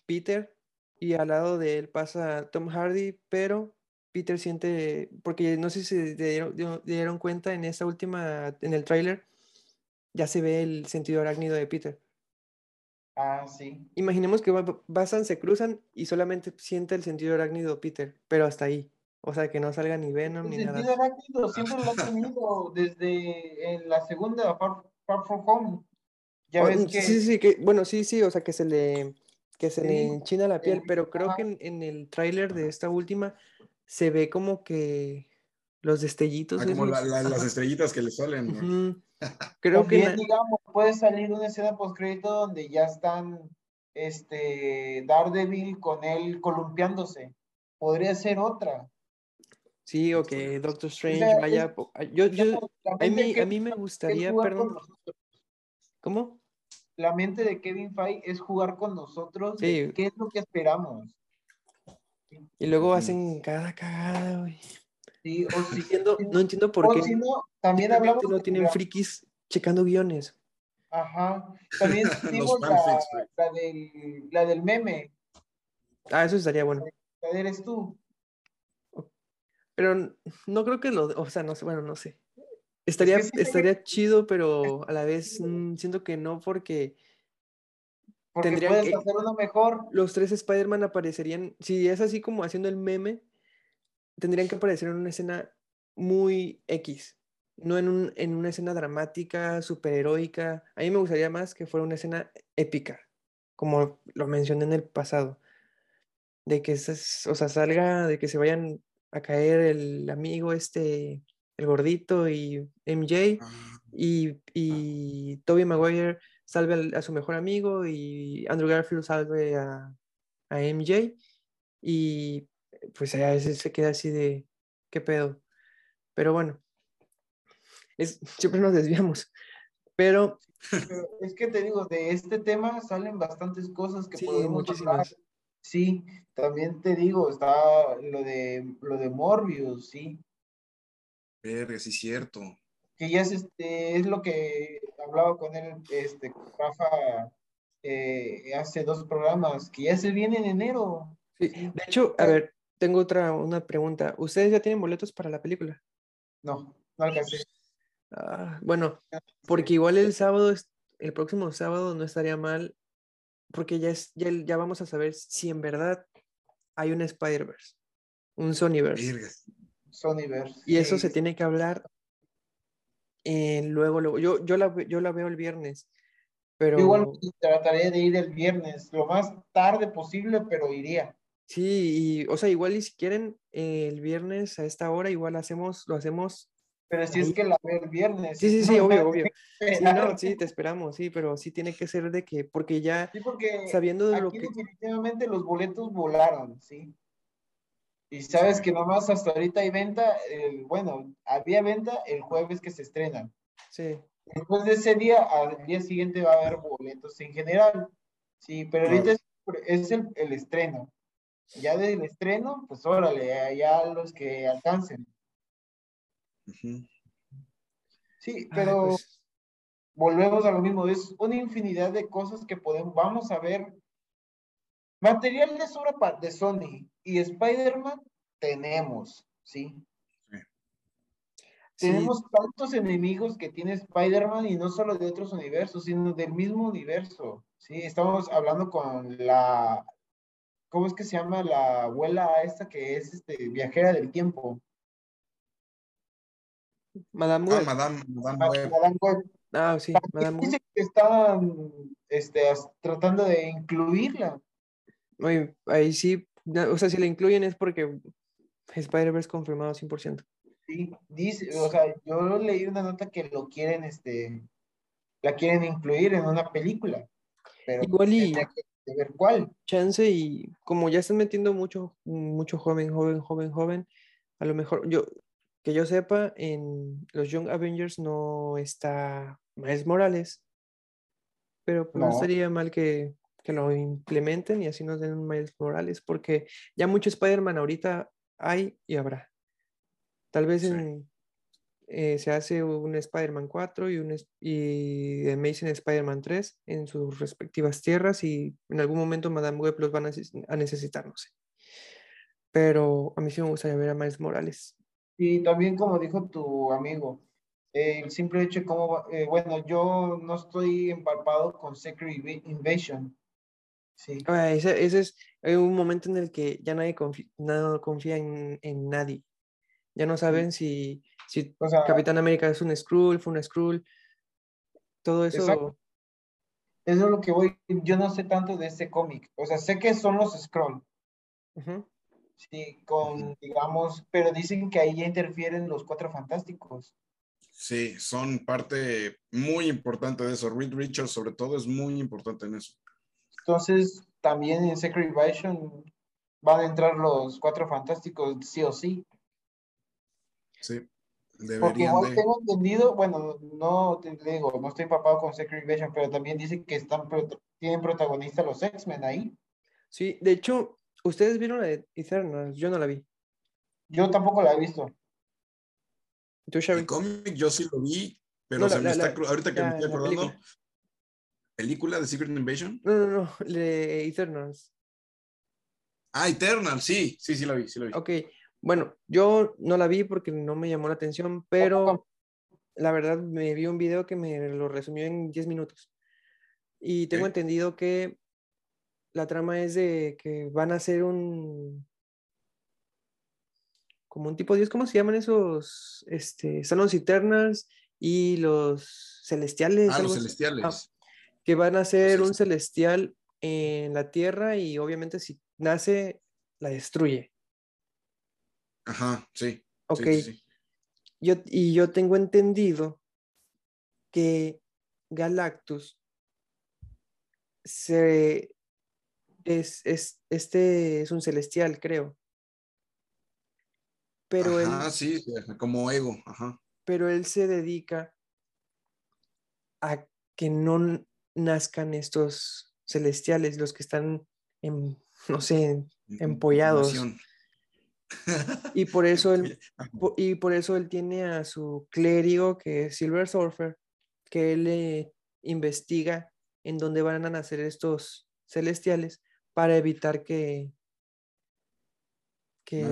Peter y al lado de él pasa Tom Hardy, pero Peter siente, porque no sé si se dieron, dieron cuenta en esta última, en el tráiler, ya se ve el sentido arácnido de Peter. Ah, sí. Imaginemos que pasan, se cruzan y solamente siente el sentido arácnido Peter, pero hasta ahí. O sea, que no salga ni Venom ni nada. El sentido arácnido siempre lo ha tenido desde en la segunda Far, From Home. Ya ves que... Sí, sí, que, bueno, sí, sí, o sea, que se le, que se le enchina la piel, pero creo que en, el tráiler de esta última se ve como que los destellitos. Ah, como las estrellitas que le salen. Creo que digamos, puede salir una escena post crédito donde ya están este Daredevil con él columpiándose. Podría ser otra. Sí, o que Doctor Strange vaya. yo, yo, a, mí, a mí me gustaría, perdón. ¿Cómo? La mente de Kevin Feige es jugar con nosotros. ¿Qué es lo que esperamos? Y luego hacen cada cagada, güey. Sí, o si, no entiendo por qué. no, también hablamos. No tienen frikis checando guiones. Ajá. También tenemos la, del, la del meme. Ah, eso estaría bueno. eres tú. Pero no creo que lo, o sea, no sé, bueno, no sé. Estaría, estaría chido, pero a la vez mm, siento que no porque, porque tendrían que, hacer uno mejor. Los tres Spider-Man aparecerían, si es así como haciendo el meme, tendrían que aparecer en una escena muy X, no en, un, en una escena dramática, superheroica. A mí me gustaría más que fuera una escena épica, como lo mencioné en el pasado. De que o sea, salga, de que se vayan a caer el amigo este, el gordito y MJ, ah. y, y Toby Maguire salve a, su mejor amigo y Andrew Garfield salve a, a MJ y pues a veces se queda así de, ¿qué pedo? Pero bueno, es, siempre nos desviamos. Pero... es que te digo, de este tema salen bastantes cosas que podemos muchísimas. Sí, también te digo, está lo de lo de Morbius, sí. Verga, sí, cierto. Que ya es, este, es lo que hablaba con él, este, Rafa, eh, hace dos programas, que ya se viene en enero. Sí, de hecho, a ver, tengo otra una pregunta. ¿Ustedes ya tienen boletos para la película? No, no alcancé. Ah, bueno, porque igual el sábado, el próximo sábado no estaría mal, porque ya, es, ya, ya vamos a saber si en verdad hay un Spider-Verse, un Sonyverse. Sonyverse. Y eso se tiene que hablar eh, luego, luego. Yo, yo, la, yo la veo el viernes, pero... Igual trataré de ir el viernes, lo más tarde posible, pero iría. Sí, y, o sea, igual y si quieren el viernes a esta hora, igual hacemos, lo hacemos. Pero si es que la veo el viernes. Sí, sí, sí, obvio, obvio. Sí, no, sí, te esperamos, sí, pero sí tiene que ser de que, porque ya sí, porque sabiendo de lo que. Definitivamente los boletos volaron, sí. Y sabes que nomás hasta ahorita hay venta, bueno, había venta el jueves que se estrenan. Sí. Después de ese día, al día siguiente va a haber boletos en general. Sí, pero ahorita es, el, el estreno ya del estreno, pues órale, ya los que alcancen. Sí, pero pues volvemos a lo mismo, es una infinidad de cosas que podemos, vamos a ver. Material de sobra de Sony y Spider-Man tenemos, ¿sí? Tenemos tantos enemigos que tiene Spider-Man y no solo de otros universos, sino del mismo universo. Sí, estamos hablando con la, ¿Cómo es que se llama la abuela esta que es este, viajera del tiempo? Madame ah, Madame, Madame, Web. Ah, sí, Madame Dice que estaban este, tratando de incluirla. Oye, ahí sí, o sea, si la incluyen es porque Spider-Verse confirmado 100%. Sí, dice, o sea, yo leí una nota que lo quieren, este, la quieren incluir en una película. Pero Igual y, de ver cuál. Chance y como ya están metiendo mucho, mucho joven, joven, joven, joven, a lo mejor yo, que yo sepa, en los Young Avengers no está Miles Morales, pero pues no. estaría mal que, que, lo implementen y así nos den un Miles Morales, porque ya mucho Spider-Man ahorita hay y habrá. Tal vez en, eh, se hace un Spider-Man 4 y un y Amazing Spider-Man 3 en sus respectivas tierras y en algún momento Madame Web los van a, necesitar, no sé. Pero a mí sí me gustaría ver a Miles Morales. Y también como dijo tu amigo, el simple hecho de cómo, eh, bueno, yo no estoy empapado con Secret Invasion. Sí. Ah, ese, es un momento en el que ya nadie confía, no confía en, en nadie. Ya no saben si si Capitán América es un Skrull, fue un Skrull, todo eso. Eso es lo que voy. Yo no sé tanto de ese cómic. O sea, sé que son los Skrull. Sí, con, digamos, pero dicen que ahí ya interfieren los cuatro fantásticos. Sí, son parte muy importante de eso. Reed Richards, sobre todo, es muy importante en eso. Entonces, también en Secret Invasion van a entrar los cuatro fantásticos, sí o sí. Sí. Porque igual tengo entendido, bueno, no te digo, no estoy empapado con Secret Invasion, pero también dice que están tienen protagonistas los X-Men ahí. Sí, de hecho, ustedes vieron la de Eternals, yo no la vi. Yo tampoco la he visto. ¿Tú, El cómic yo sí lo vi, pero se me está, ahorita que me estoy acordando. Película. de Secret Invasion? No, no, no, de Eternals. Ah, Eternals, sí, sí, sí la vi, sí la vi. Ok, bueno, yo no la vi porque no me llamó la atención, pero la verdad me vi un video que me lo resumió en 10 minutos. Y tengo entendido que la trama es de que van a hacer un como un tipo de Dios, ¿cómo se llaman esos? Este, son los Eternals y los celestiales. Ah, los celestiales. Que van a ser un celestial en la tierra y obviamente si nace, la destruye. Ajá, sí. Ok. Yo, y yo tengo entendido que Galactus se, es, es, este es un celestial, creo. Pero Ajá, sí, como ego, ajá. Pero él se dedica a que no nazcan estos celestiales, los que están, en, no sé, empollados. Y por eso él, y por eso él tiene a su clérigo, que es Silver Surfer, que él le investiga en dónde van a nacer estos celestiales para evitar que, que,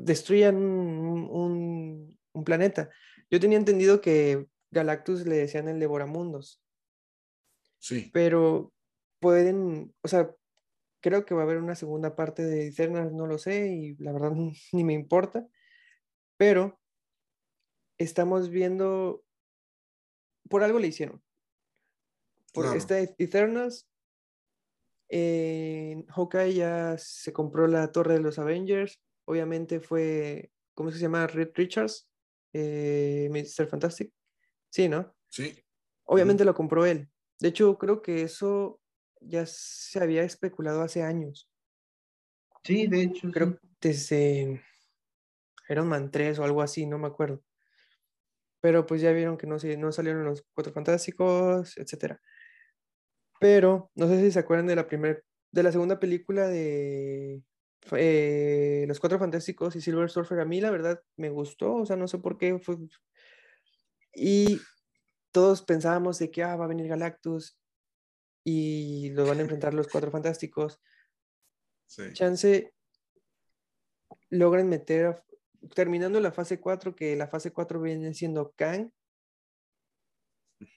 destruyan un, un, planeta. Yo tenía entendido que Galactus le decían el devoramundos. Sí. Pero pueden, o sea, Creo que va a haber una segunda parte de Eternals, no lo sé y la verdad ni me importa. Pero estamos viendo, por algo le hicieron. Por esta Eternals, eh, Hawkeye ya se compró la torre de los Avengers. Obviamente fue, ¿cómo se llama? Red Richards, eh, Mr. Fantastic. Sí, ¿no? Sí. Obviamente lo compró él. De hecho, creo que eso ya se había especulado hace años. Sí, de hecho. Creo desde Iron Man 3 o algo así, no me acuerdo. Pero pues ya vieron que no, no salieron los Cuatro Fantásticos, etc. Pero no sé si se acuerdan de la primera, de la segunda película de eh, Los Cuatro Fantásticos y Silver Surfer. A mí la verdad me gustó, o sea, no sé por qué fue... Y todos pensábamos de que ah, va a venir Galactus y lo van a enfrentar los cuatro fantásticos. Chance logren meter, terminando la fase 4, que la fase 4 viene siendo Kang,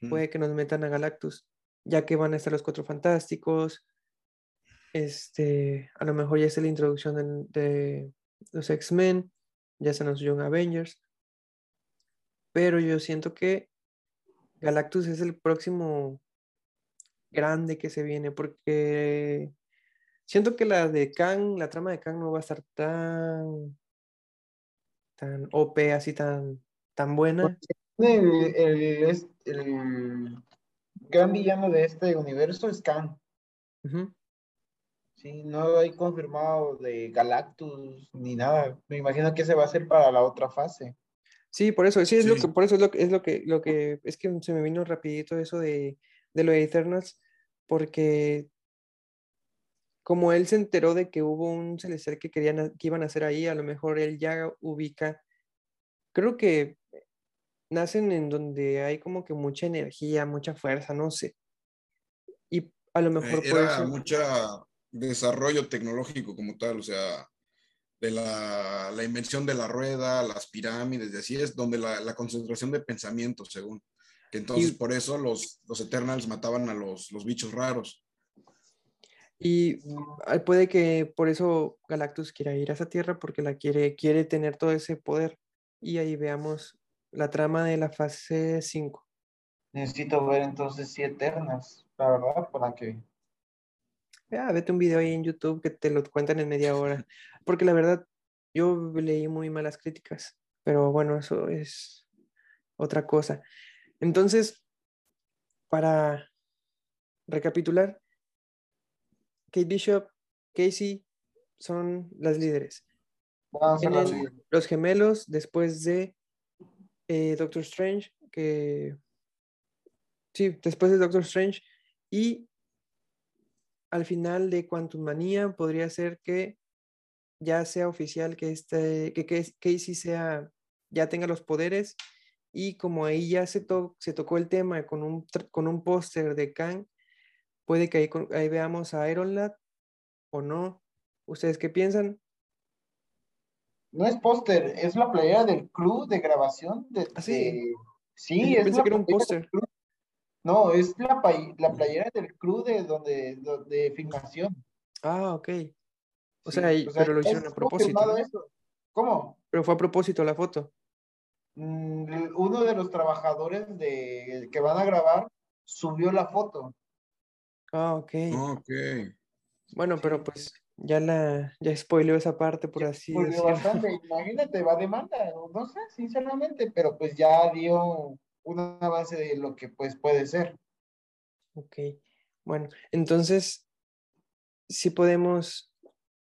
puede que nos metan a Galactus, ya que van a estar los cuatro fantásticos. Este, a lo mejor ya es la introducción de, los X-Men, ya se nos Young Avengers. Pero yo siento que Galactus es el próximo grande que se viene, porque siento que la de Kang, la trama de Kang no va a estar tan, tan OP, así tan, tan buena. El, el, gran villano de este universo es Kang. Sí, no hay confirmado de Galactus ni nada. Me imagino que ese va a ser para la otra fase. Sí, por eso, sí, es lo que, por eso es lo es lo que, lo que, es que se me vino rapidito eso de, de lo de Eternals, porque como él se enteró de que hubo un celestial que querían que iban a hacer ahí, a lo mejor él ya ubica, creo que nacen en donde hay como que mucha energía, mucha fuerza, no sé. Y a lo mejor eh, era mucho desarrollo tecnológico como tal, o sea, de la, la, invención de la rueda, las pirámides, y así es donde la, la concentración de pensamiento, según. Que entonces por eso los, los Eternals mataban a los, los bichos raros. Y puede que por eso Galactus quiera ir a esa tierra porque la quiere, quiere tener todo ese poder. Y ahí veamos la trama de la fase 5. Necesito ver entonces si Eternals, la verdad, para que. Ya, vete un video ahí en YouTube que te lo cuentan en media hora. Porque la verdad, yo leí muy malas críticas. Pero bueno, eso es otra cosa. Entonces, para recapitular, Kate Bishop, Casey son las líderes. los gemelos después de eh, Doctor Strange, que sí, después de Doctor Strange y al final de Quantum Manía podría ser que ya sea oficial que este que, Casey sea ya tenga los poderes y como ahí ya se, se tocó el tema con un, con un póster de Kang, puede que ahí, veamos a Iron Lad o no. ¿Ustedes qué piensan? No es póster, es la playera del crew de grabación. De, ¿Ah, sí? sí, es pensé que era un póster. No, es la, la playera del crew de donde de filmación. Ah, ok. O, sea, pero lo hicieron a propósito. ¿Cómo? Pero fue a propósito la foto. Mm, uno de los trabajadores de, que van a grabar subió la foto. Ah, ok. Ok. Bueno, pero pues ya la, ya spoileó esa parte, por así decirlo. Imagínate, va a demanda, no sé, sinceramente, pero pues ya dio una base de lo que pues puede ser. Ok, bueno, entonces, si podemos,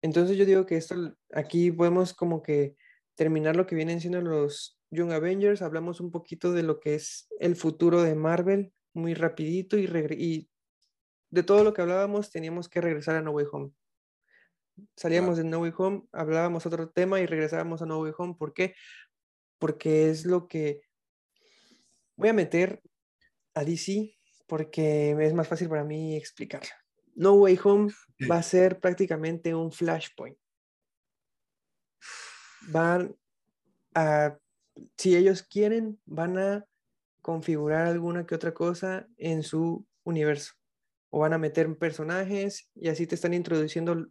entonces yo digo que esto, aquí podemos como que terminar lo que vienen siendo los Young Avengers, hablamos un poquito de lo que es el futuro de Marvel, muy rapidito, y, y de todo lo que hablábamos teníamos que regresar a No Way Home. Salíamos de No Way Home, hablábamos otro tema y regresábamos a No Way Home. ¿Por qué? Porque es lo que voy a meter a DC porque es más fácil para mí explicarlo. No Way Home va a ser prácticamente un flashpoint. Van a si ellos quieren, van a configurar alguna que otra cosa en su universo. O van a meter personajes y así te están introduciendo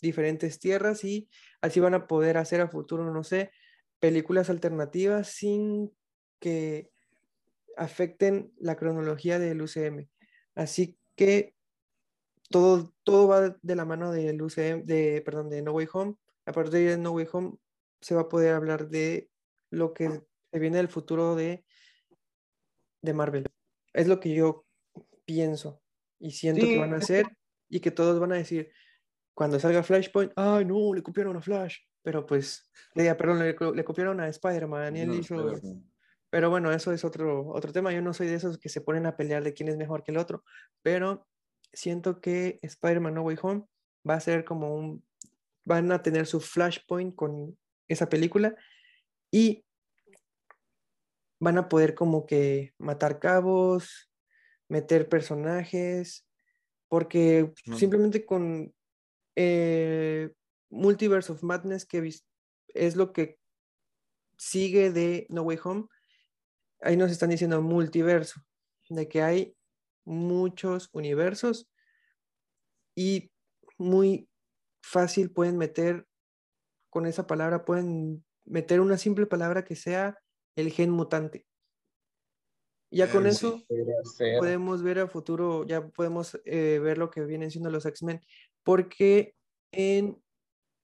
diferentes tierras y así van a poder hacer a futuro, no sé, películas alternativas sin que afecten la cronología del UCM. Así que todo, todo va de la mano del UCM, de, perdón, de No Way Home. A partir de No Way Home se va a poder hablar de lo que se viene del futuro de, de Marvel. Es lo que yo pienso y siento que van a hacer y que todos van a decir, cuando salga Flashpoint, ay no, le copiaron a Flash, pero pues, ya, perdón, le, copiaron a Spider-Man y él hizo... Pero bueno, eso es otro, otro tema. Yo no soy de esos que se ponen a pelear de quién es mejor que el otro, pero siento que Spider-Man No Way Home va a ser como un... Van a tener su Flashpoint con esa película y van a poder como que matar cabos, meter personajes, porque simplemente con eh, Multiverse of Madness, que es lo que sigue de No Way Home, ahí nos están diciendo multiverso, de que hay muchos universos y muy fácil pueden meter con esa palabra, pueden meter una simple palabra que sea el gen mutante. Ya con eso podemos ver a futuro, ya podemos eh, ver lo que vienen siendo los X-Men, porque en,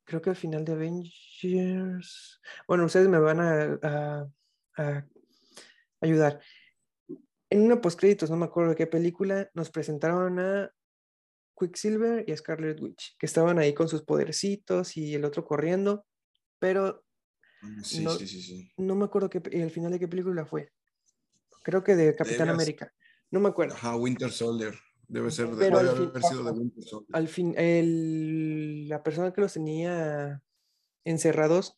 creo que al final de Avengers, bueno, ustedes me van a, ayudar. En una postcréditos, no me acuerdo de qué película, nos presentaron a Quicksilver y a Scarlet Witch, que estaban ahí con sus podercitos y el otro corriendo, pero Sí, no, sí, sí. No me acuerdo que, el final de qué película fue. Creo que de Capitán América. No me acuerdo. Ajá, Winter Soldier. Debe ser de, Pero haber sido de Winter Soldier. Al fin, el, la persona que los tenía encerrados,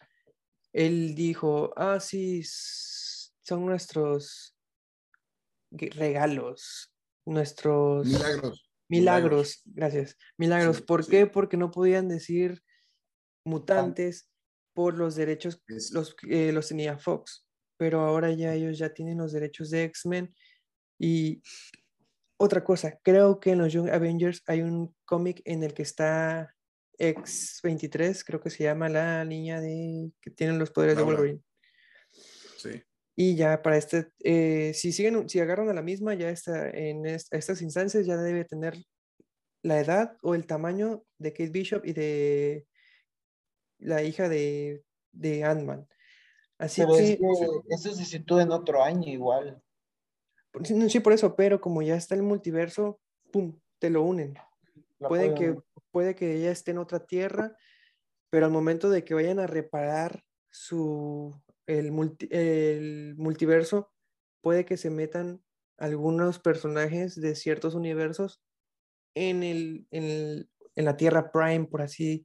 él dijo, ah, sí, son nuestros regalos, nuestros milagros. Milagros, gracias. Milagros. ¿Por qué? Porque no podían decir mutantes por los derechos, los, eh, los tenía Fox, pero ahora ya ellos ya tienen los derechos de X-Men. Y otra cosa, creo que en los Young Avengers hay un cómic en el que está X-23, creo que se llama la niña de que tienen los poderes de Wolverine. Y ya para este, eh, si siguen, si agarran a la misma, ya está en estas instancias ya debe tener la edad o el tamaño de Kate Bishop y de la hija de, de Ant-Man. Así que, eso se sitúa en otro año igual. Sí, por eso, pero como ya está el multiverso, ¡pum! Te lo unen. Puede que, puede que ella esté en otra tierra, pero al momento de que vayan a reparar su, el, el multiverso, puede que se metan algunos personajes de ciertos universos en, el, en, en la Tierra Prime, por así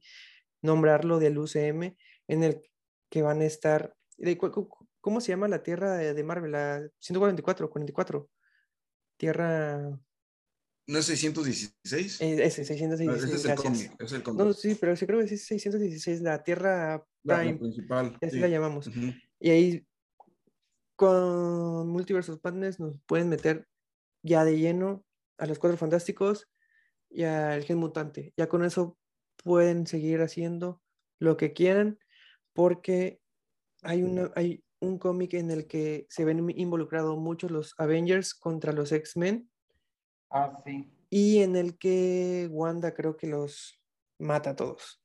nombrarlo, del UCM, en el que van a estar. ¿Cómo se llama la Tierra de Marvel? La 144, 44. Tierra. ¿No es 616? Eh, ese, 616. es, el cómic, es el No, sí, pero sí creo que es 616, la Tierra Prime. La principal. Así la llamamos. Y ahí con Multiversus Madness nos pueden meter ya de lleno a los Cuatro Fantásticos y al Gen Mutante. Ya con eso pueden seguir haciendo lo que quieran porque hay, una, hay un cómic en el que se ven involucrados muchos los Avengers contra los X-Men. Ah, sí. Y en el que Wanda creo que los mata a todos.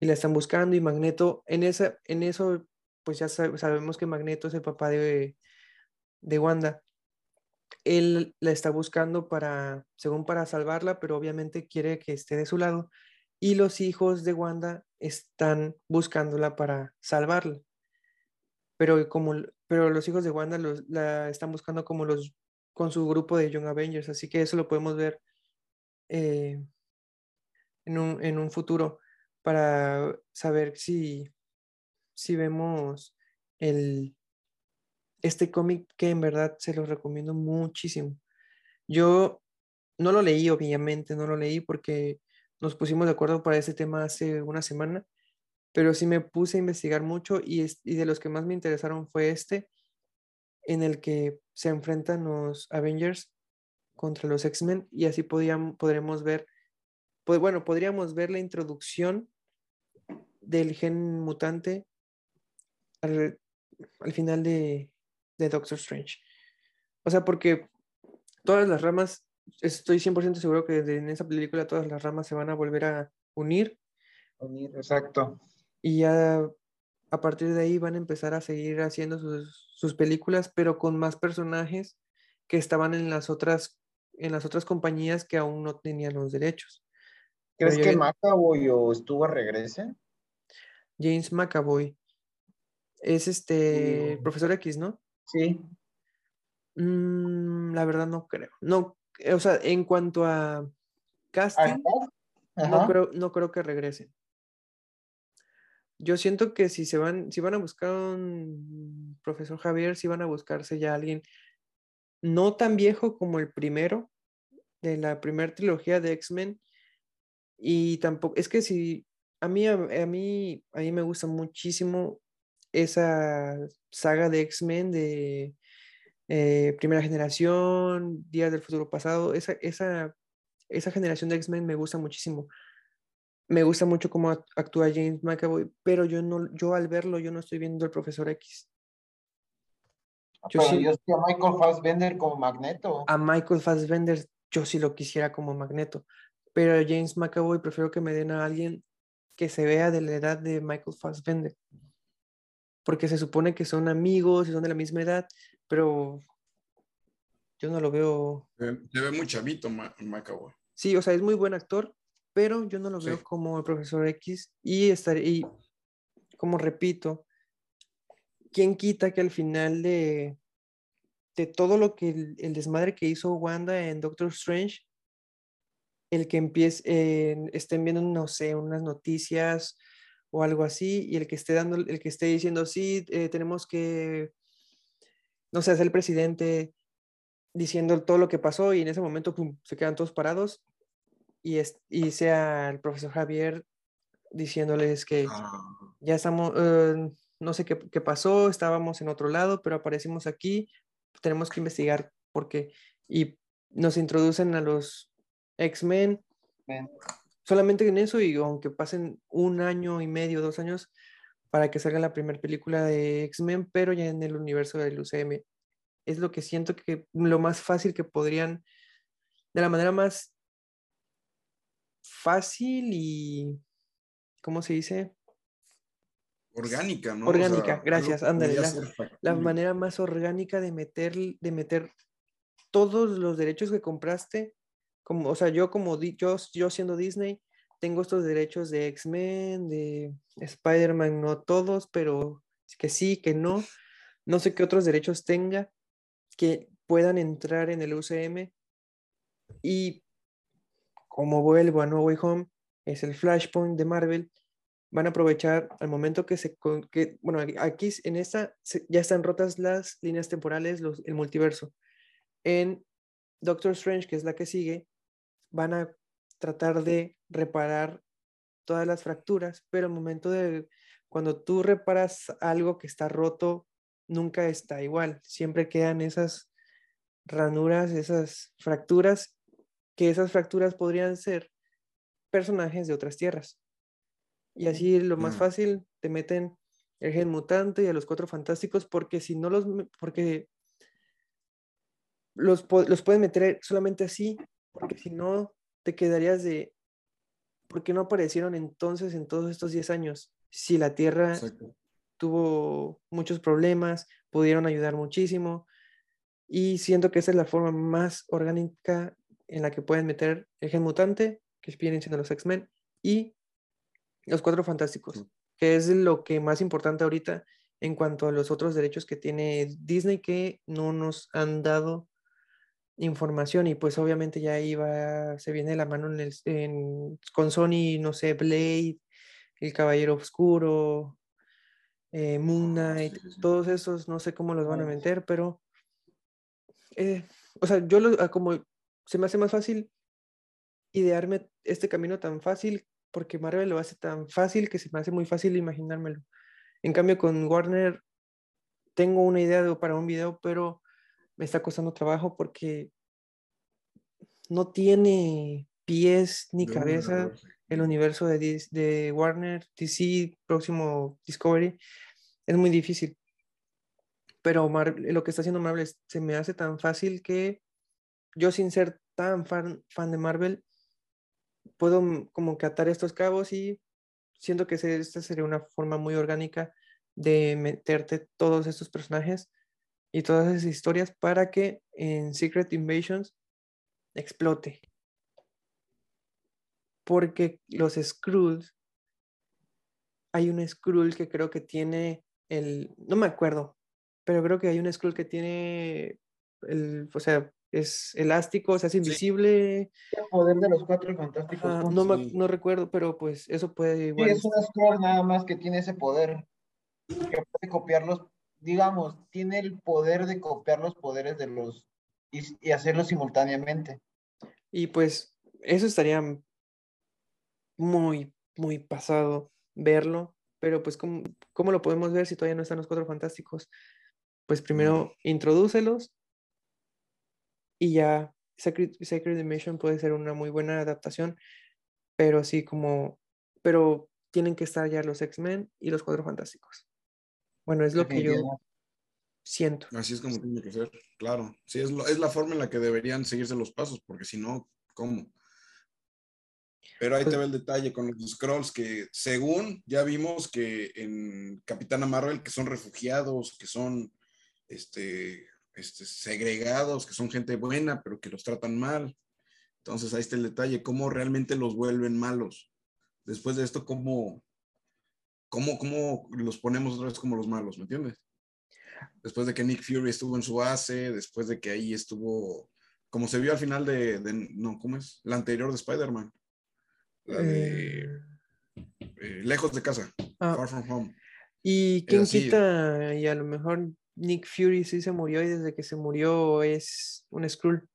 Y la están buscando y Magneto, en, esa, en eso pues ya sabemos que Magneto es el papá de, de Wanda. Él la está buscando para, según para salvarla, pero obviamente quiere que esté de su lado. Y los hijos de Wanda están buscándola para salvarla. Pero, como, pero los hijos de Wanda los, la están buscando como los con su grupo de Young Avengers. Así que eso lo podemos ver eh, en, un, en un futuro para saber si, si vemos el, este cómic que en verdad se lo recomiendo muchísimo. Yo no lo leí, obviamente, no lo leí porque nos pusimos de acuerdo para ese tema hace una semana, pero sí me puse a investigar mucho y, y de los que más me interesaron fue este, en el que se enfrentan los Avengers contra los X-Men y así podíamos, podremos ver, pues bueno, podríamos ver la introducción del gen mutante al, final de, Doctor Strange. O sea, porque todas las ramas, estoy 100% seguro que en esa película todas las ramas se van a volver a unir. Unir, exacto. Y ya a partir de ahí van a empezar a seguir haciendo sus, sus películas, pero con más personajes que estaban en las otras, en las otras compañías que aún no tenían los derechos. ¿Crees que McAvoy o estuvo a regrese? James McAvoy. Es este profesor X, ¿no? Sí. Mm, la verdad no creo. No, o sea, en cuanto a casting, no creo, no creo que regresen. Yo siento que si se van, si van a buscar un profesor Javier, si van a buscarse ya alguien no tan viejo como el primero de la primera trilogía de X-Men. Y tampoco, es que si a mí, a, mí, a mí me gusta muchísimo esa saga de X-Men de eh, primera generación, Días del Futuro Pasado, esa, esa, esa generación de X-Men me gusta muchísimo. Me gusta mucho cómo actúa James McAvoy, pero yo no, yo al verlo, yo no estoy viendo el profesor X. Yo sí, yo a Michael Fassbender como Magneto. A Michael Fassbender yo sí lo quisiera como Magneto, pero a James McAvoy prefiero que me den a alguien que se vea de la edad de Michael Fassbender porque se supone que son amigos y son de la misma edad, pero yo no lo veo. Se ve muy chavito, Macaboy. Sí, o sea, es muy buen actor, pero yo no lo veo como el profesor X y estar y como repito, ¿quién quita que al final de, de todo lo que el, desmadre que hizo Wanda en Doctor Strange, el que empiece, estén viendo, no sé, unas noticias o algo así, y el que esté dando, el que esté diciendo, sí, eh, tenemos que no sé, es el presidente diciendo todo lo que pasó y en ese momento se quedan todos parados y, es, y sea el profesor Javier diciéndoles que ah. ya estamos, eh, no sé qué, qué, pasó, estábamos en otro lado, pero aparecimos aquí, tenemos que investigar por qué. Y nos introducen a los X-Men. Solamente en eso, y aunque pasen un año y medio, dos años, para que salga la primera película de X-Men, pero ya en el universo del UCM. Es lo que siento que lo más fácil que podrían, de la manera más fácil y, ¿cómo se dice? Orgánica, ¿no? Orgánica, gracias, André. La, manera más orgánica de meter, de meter todos los derechos que compraste, como, o sea, yo como yo, yo siendo Disney, tengo estos derechos de X-Men, de Spider-Man, no todos, pero que sí, que no. No sé qué otros derechos tenga que puedan entrar en el UCM. Y como vuelvo a No Way Home, es el Flashpoint de Marvel, van a aprovechar al momento que se... Que, bueno, aquí en esta ya están rotas las líneas temporales, los, el multiverso. En Doctor Strange, que es la que sigue, van a tratar de reparar todas las fracturas, pero al momento de cuando tú reparas algo que está roto, nunca está igual. Siempre quedan esas ranuras, esas fracturas, que esas fracturas podrían ser personajes de otras tierras. Y así lo más mm. fácil, te meten el gen mutante y a los cuatro fantásticos, porque si no los, porque los, los pueden meter solamente así, porque si no, te quedarías de, ¿por qué no aparecieron entonces en todos estos 10 años? Si la Tierra tuvo muchos problemas, pudieron ayudar muchísimo, y siento que esa es la forma más orgánica en la que pueden meter el gen mutante, que vienen siendo los X-Men, y los Cuatro Fantásticos, que es lo que más importante ahorita en cuanto a los otros derechos que tiene Disney que no nos han dado información y pues obviamente ya iba, se viene la mano en el, con Sony, no sé, Blade, El Caballero Oscuro, eh, Moon ah, Knight, todos esos, no sé cómo los van a meter, pero, eh, o sea, yo lo, ah, como se me hace más fácil idearme este camino tan fácil porque Marvel lo hace tan fácil que se me hace muy fácil imaginármelo. En cambio, con Warner tengo una idea para un video, pero me está costando trabajo porque no tiene pies ni cabeza el universo de, de Warner, DC, próximo Discovery. Es muy difícil. Pero lo que está haciendo Marvel se me hace tan fácil que yo sin ser tan fan, fan de Marvel, puedo mm, como que atar estos cabos y siento que esta sería una forma muy orgánica de meterte todos estos personajes y todas esas historias para que en Secret Invasions explote. Porque los Skrulls, hay un Skrull que creo que tiene el, no me acuerdo, pero creo que hay un Skrull que tiene el, o sea, es elástico, se hace invisible. El poder de los cuatro fantásticos. no, no, recuerdo, pero pues eso puede igual. Sí, es un Skrull nada más que tiene ese poder. Que puede copiarlos, digamos, tiene el poder de copiar los poderes de los y, hacerlo simultáneamente. Y pues eso estaría muy, muy pasado verlo, pero pues ¿cómo, ¿cómo, lo podemos ver si todavía no están los cuatro fantásticos? Pues primero introdúcelos y ya Sacred, Sacred Dimension puede ser una muy buena adaptación, pero así como, pero tienen que estar ya los X-Men y los Cuatro Fantásticos. Bueno, es lo que yo siento. Así es como tiene que ser, claro. Sí, es, es la forma en la que deberían seguirse los pasos, porque si no, ¿cómo? Pero ahí te pues ve el detalle con los scrolls que según ya vimos que en Capitana Marvel que son refugiados, que son este este, segregados, que son gente buena, pero que los tratan mal. Entonces ahí está el detalle, cómo realmente los vuelven malos. Después de esto, cómo, cómo, cómo los ponemos otra vez como los malos, ¿me entiendes? Después de que Nick Fury estuvo en su base, después de que ahí estuvo, como se vio al final de, no, ¿cómo es? La anterior de Spider-Man. La de eh. Eh, Lejos de casa, ah. Far From Home. Y quién quita, y a lo mejor Nick Fury sí se murió y desde que se murió es un Skrull.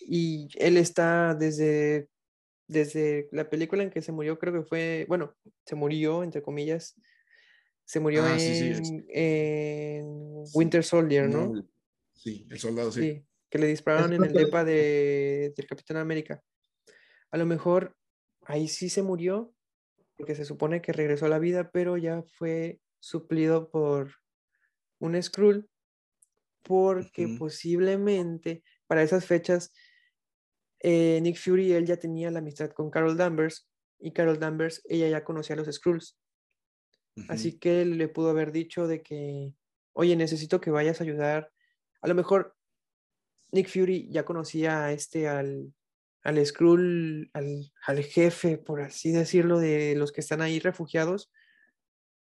Y él está desde, desde la película en que se murió, creo que fue, bueno, se murió, entre comillas, se murió ah, en, Winter Soldier, ¿no? Sí, el soldado, sí. que le dispararon en el depa de, del Capitán América. A lo mejor ahí sí se murió, porque se supone que regresó a la vida, pero ya fue suplido por un Skrull, porque posiblemente para esas fechas eh, Nick Fury él ya tenía la amistad con Carol Danvers y Carol Danvers ella ya conocía a los Skrulls. Así que le pudo haber dicho de que, oye, necesito que vayas a ayudar. A lo mejor Nick Fury ya conocía a este, al, al Skrull, al, al, jefe, por así decirlo, de los que están ahí refugiados,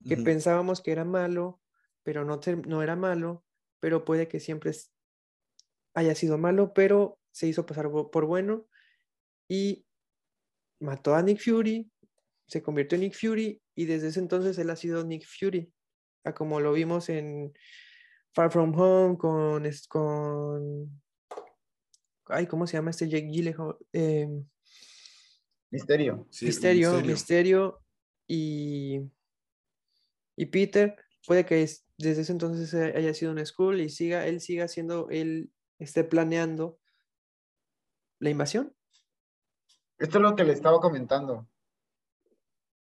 que pensábamos que era malo, pero no, no era malo, pero puede que siempre haya sido malo, pero se hizo pasar por bueno y mató a Nick Fury, se convirtió en Nick Fury y desde ese entonces él ha sido Nick Fury, como lo vimos en Far From Home con, con ay, ¿cómo se llama este Jake Gyllenhaal? Em, misterio. misterio. Misterio, y, y Peter, puede que desde ese entonces haya sido un school y siga, él siga siendo, él esté planeando la invasión. Esto es lo que le estaba comentando.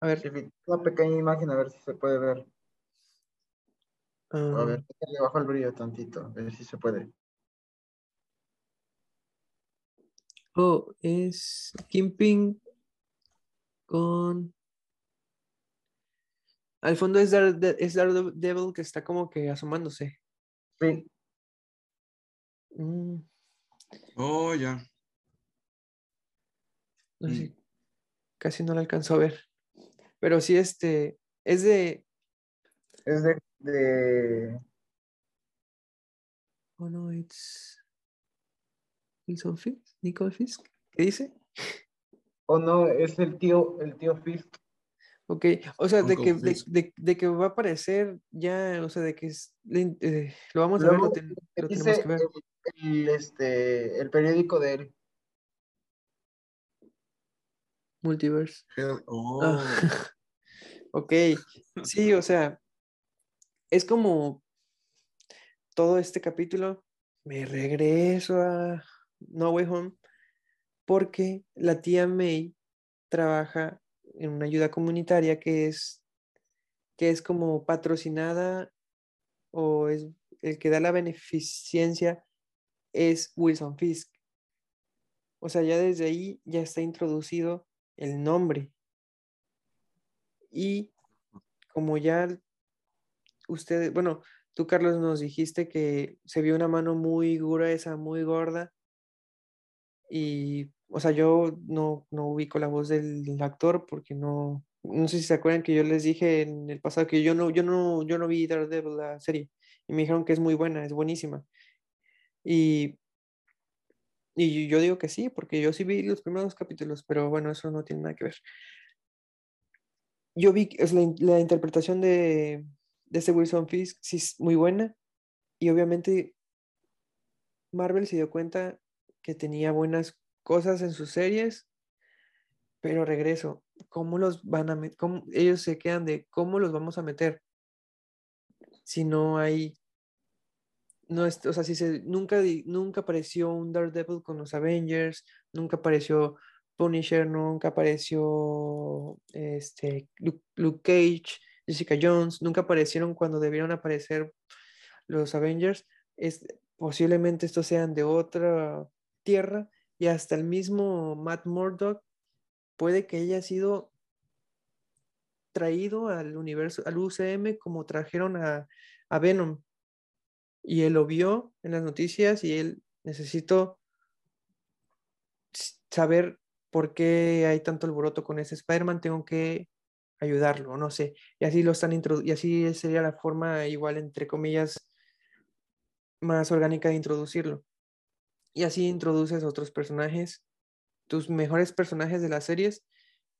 A ver. Una pequeña imagen, a ver si se puede ver. A ah. ver, le bajo el brillo tantito, a ver si se puede. Oh, es Kimping con... Al fondo es, Dar es Daredevil que está como que asomándose. Sí. Mm. Oh, ya. No sé, mm. casi no la alcanzó a ver. Pero sí, este, es de... Es de... de... Oh, no, it's... Wilson Fisk, Nicole Fisk. ¿Qué dice? Oh, no, es el tío, el tío Fisk. Ok, o sea, de que, de, de, que va a aparecer ya, o sea, de que es, eh, lo vamos a ver, lo, tenemos que ver. El, este, el periódico de él. Multiverse. Oh. Ah, ok, sí, o sea, es como todo este capítulo, me regreso a No Way Home porque la tía May trabaja en una ayuda comunitaria que es, que es como patrocinada o es el que da la beneficencia es Wilson Fisk. O sea, ya desde ahí ya está introducido el nombre. Y como ya ustedes, bueno, tú Carlos nos dijiste que se vio una mano muy gruesa, muy gorda. Y, o sea, yo no, no ubico la voz del actor porque no, no sé si se acuerdan que yo les dije en el pasado que yo no, yo no, yo no vi Daredevil, la serie, y me dijeron que es muy buena, es buenísima. Y y yo digo que sí, porque yo sí vi los primeros capítulos, pero bueno, eso no tiene nada que ver. Yo vi es la, la interpretación de, de ese Wilson Fisk, sí es muy buena. Y obviamente Marvel se dio cuenta que tenía buenas cosas en sus series, pero regreso, ¿cómo los van a meter? Ellos se quedan de cómo los vamos a meter si no hay no es, o sea, si se, nunca, nunca apareció un Daredevil con los Avengers, nunca apareció Punisher, nunca apareció este, Luke, Cage, Jessica Jones, nunca aparecieron cuando debieron aparecer los Avengers. Es, posiblemente estos sean de otra tierra y hasta el mismo Matt Murdock puede que haya sido traído al universo, al UCM como trajeron a, a Venom y él lo vio en las noticias y él necesito saber por qué hay tanto alboroto con ese Spider-Man, tengo que ayudarlo, no sé. Y así lo están y así sería la forma igual entre comillas más orgánica de introducirlo. Y así introduces otros personajes, tus mejores personajes de las series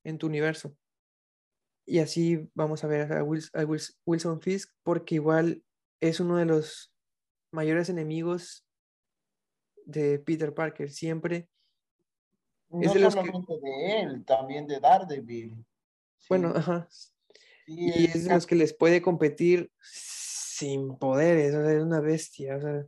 en tu universo. Y así vamos a ver a, Wilson Fisk, porque igual es uno de los mayores enemigos de Peter Parker. Siempre. No es de solamente de él, también de Daredevil. Bueno, ajá. y es, de los que les puede competir sin poderes, o sea, es una bestia, o sea.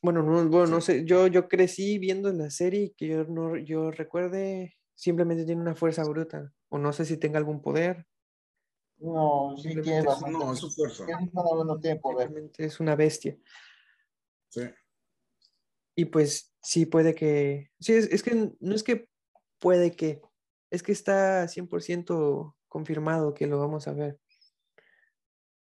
Bueno, no, bueno, no sé, yo, yo crecí viendo la serie que yo no, yo recuerde, simplemente tiene una fuerza bruta, o no sé si tenga algún poder. No, sí tiene bastante. No, es su fuerza. Es una bestia. Sí. Y pues sí puede que, sí, es, es que no es que puede que, es que está 100% confirmado que lo vamos a ver.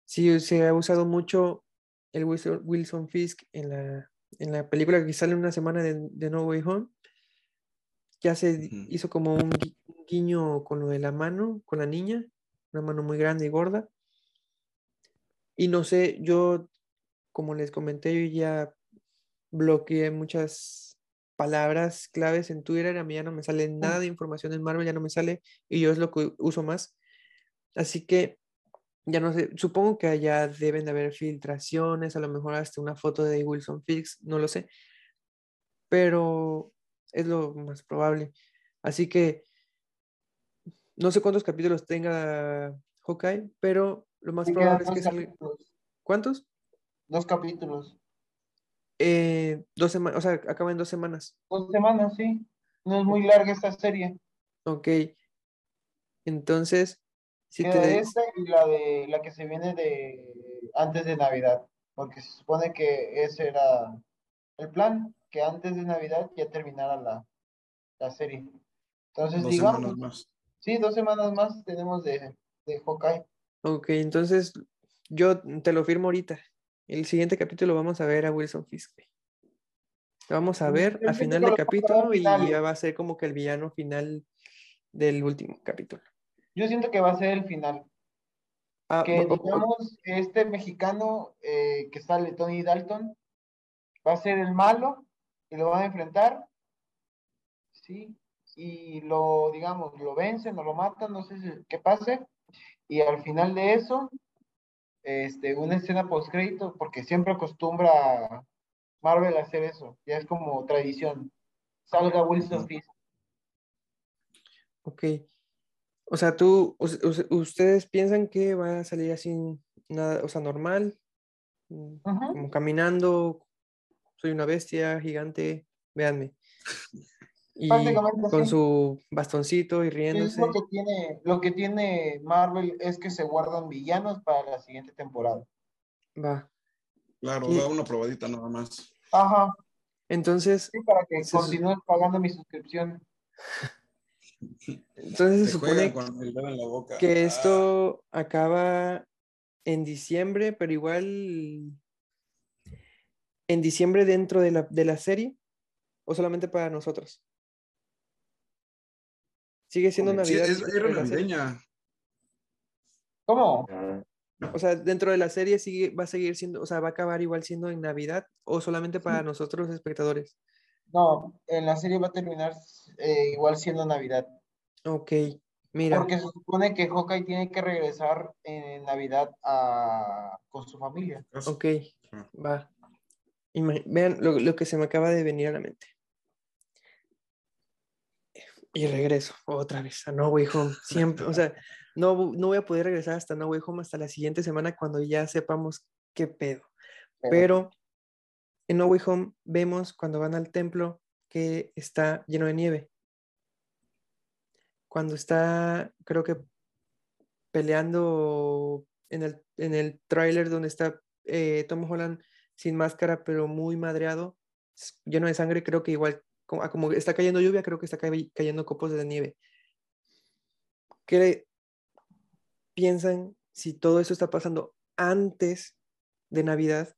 Sí, se ha usado mucho el Wilson Fisk en la, en la película que sale una semana de, No Way Home. Ya se hizo como un guiño con lo de la mano, con la niña, una mano muy grande y gorda. Y no sé, yo, como les comenté, yo ya bloqueé muchas palabras claves en Twitter, a mí ya no me sale nada de información en Marvel, ya no me sale y yo es lo que uso más. Así que ya no sé, supongo que allá deben de haber filtraciones, a lo mejor hasta una foto de Wilson Fix, no lo sé, pero es lo más probable. Así que no sé cuántos capítulos tenga Hawkeye, pero lo más probable es que salga. ¿Cuántos? Dos capítulos. Eh, dos semanas, o sea, acaba en dos semanas. Dos semanas, sí. No es muy larga esta serie. Ok. Entonces, si te... esta y la de la que se viene de antes de Navidad, porque se supone que ese era el plan, que antes de Navidad ya terminara la, la serie. Entonces, dos digamos, semanas más. Sí, dos semanas más tenemos de, de Hawkeye. Ok, entonces yo te lo firmo ahorita. El siguiente capítulo vamos a ver a Wilson Fisk. Vamos a ver al final del capítulo y ya va a ser como que el villano final del último capítulo. Yo siento que va a ser el final. Ah, que digamos, este mexicano eh, que sale, Tony Dalton, va a ser el malo y lo van a enfrentar. Sí. Y lo, digamos, lo vencen o lo matan, no sé qué pase. Y al final de eso, este, una escena post crédito, porque siempre acostumbra Marvel a hacer eso, ya es como tradición. Salga Wilson Fisk. Ok. O sea, tú, ustedes piensan que va a salir así, nada, o sea, normal, como caminando, soy una bestia gigante, véanme. Y con su bastoncito y riéndose. lo que, tiene, lo que tiene Marvel es que se guardan villanos para la siguiente temporada. Va. Claro, da una probadita nada más. Ajá. Entonces. Sí, para que continúes pagando mi suscripción. Entonces se supone que ah. esto acaba en diciembre, pero igual en diciembre dentro de la, de la serie o solamente para nosotros. Sigue siendo Navidad. Sí, es, navideña. ¿Cómo? O sea, dentro de la serie sigue, va a seguir siendo, o sea, va a acabar igual siendo en Navidad o solamente para nosotros espectadores. No, en la serie va a terminar eh, igual siendo Navidad. Ok, mira. Porque se supone que Hawkeye tiene que regresar en Navidad a, con su familia. Ok, va. vean lo que se me acaba de venir a la mente y regreso otra vez a No Way Home. Siempre, o sea, no, no voy a poder regresar hasta No Way Home hasta la siguiente semana cuando ya sepamos qué pedo. Pero en No Way Home vemos cuando van al templo que está lleno de nieve. Cuando está, creo que peleando en el, en el tráiler donde está eh, Tom Holland sin máscara, pero muy madreado, lleno de sangre, creo que igual Ah, como, está cayendo lluvia, creo que está cayendo copos de nieve. ¿Qué piensan si todo eso está pasando antes de Navidad?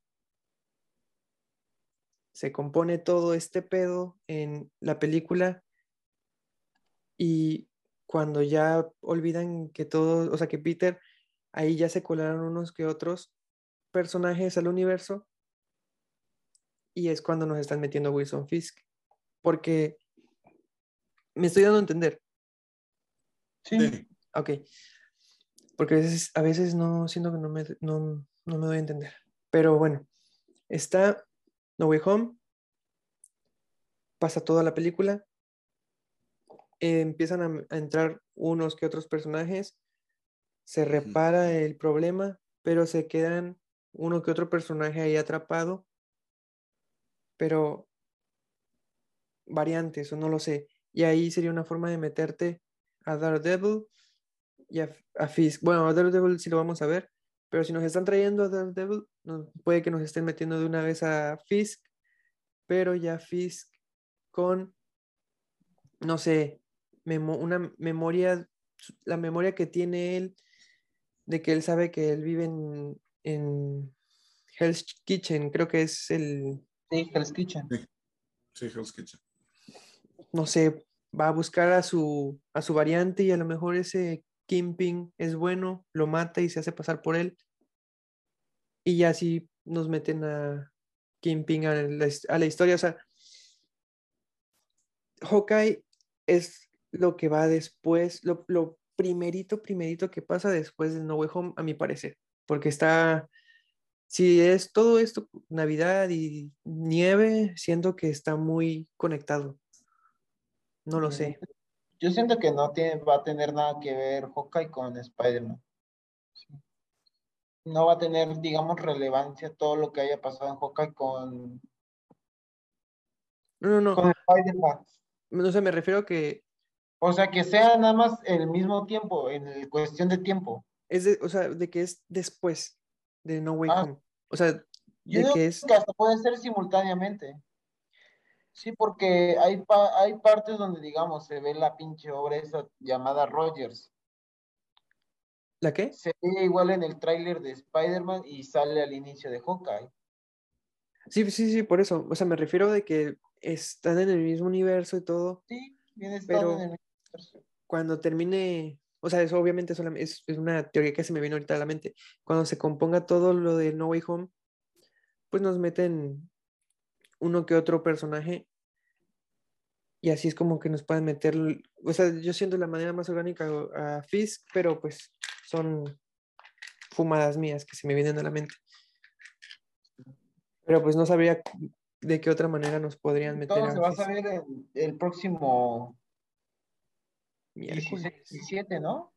Se compone todo este pedo en la película y cuando ya olvidan que todo, o sea, que Peter, ahí ya se colaron unos que otros personajes al universo y es cuando nos están metiendo Wilson Fisk porque me estoy dando a entender. Sí. Ok. Porque a veces, a veces no siento que no me, no, no me doy a entender. Pero bueno, está No Way Home. Pasa toda la película. empiezan a, a entrar unos que otros personajes. Se repara el problema, pero se quedan uno que otro personaje ahí atrapado. Pero variantes, o no lo sé. Y ahí sería una forma de meterte a Daredevil y a, Fisk. Bueno, a Daredevil sí lo vamos a ver, pero si nos están trayendo a Daredevil, puede que nos estén metiendo de una vez a Fisk, pero ya Fisk con, no sé, una memoria, la memoria que tiene él de que él sabe que él vive en, en Hell's Kitchen, creo que es el... Sí, Hell's Kitchen. Sí, Hell's Kitchen no sé, va a buscar a su, a su variante y a lo mejor ese Kimping es bueno, lo mata y se hace pasar por él. Y ya así nos meten a Kimping a la, historia. O sea, Hawkeye es lo que va después, lo, lo primerito, primerito que pasa después de No Way Home, a mi parecer. Porque está, si es todo esto, Navidad y nieve, siento que está muy conectado. No lo sé. Yo siento que no tiene, va a tener nada que ver Hawkeye con Spider-Man. No va a tener, digamos, relevancia todo lo que haya pasado en Hawkeye con. No, no, no. Con Spider-Man. No sé, me refiero a que. O sea, que sea nada más el mismo tiempo, en cuestión de tiempo. Es de, o sea, de que es después de No Way ah. Home. O sea, de que es. Que hasta puede ser simultáneamente. Sí, porque hay, hay partes donde, digamos, se ve la pinche obra esa llamada Rogers. ¿La qué? Se ve igual en el tráiler de Spider-Man y sale al inicio de Hawkeye. Sí, sí, sí, por eso. O sea, me refiero de que están en el mismo universo y todo. Sí, bien están en el mismo universo. Cuando termine, o sea, eso obviamente es, es una teoría que se me vino ahorita a la mente. Cuando se componga todo lo de No Way Home, pues nos meten uno que otro personaje y así es como que nos pueden meter, o sea, yo siento la manera más orgánica a Fisk, pero pues son fumadas mías que se me vienen a la mente. Pero pues no sabría de qué otra manera nos podrían meter. Todo se va a saber el, próximo miércoles 17, ¿no?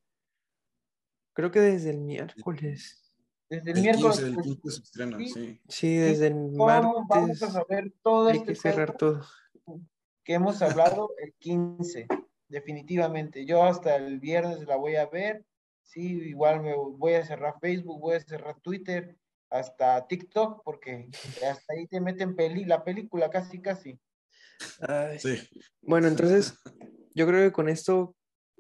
Creo que desde el miércoles. Desde el, miércoles. el 15 se estrena, sí. sí. desde el martes. Vamos a saber todo Hay que este cerrar todo. Que hemos hablado el 15, definitivamente. Yo hasta el viernes la voy a ver. Sí, igual me voy a cerrar Facebook, voy a cerrar Twitter, hasta TikTok, porque hasta ahí te meten peli la película casi, casi. sí. Bueno, entonces, yo creo que con esto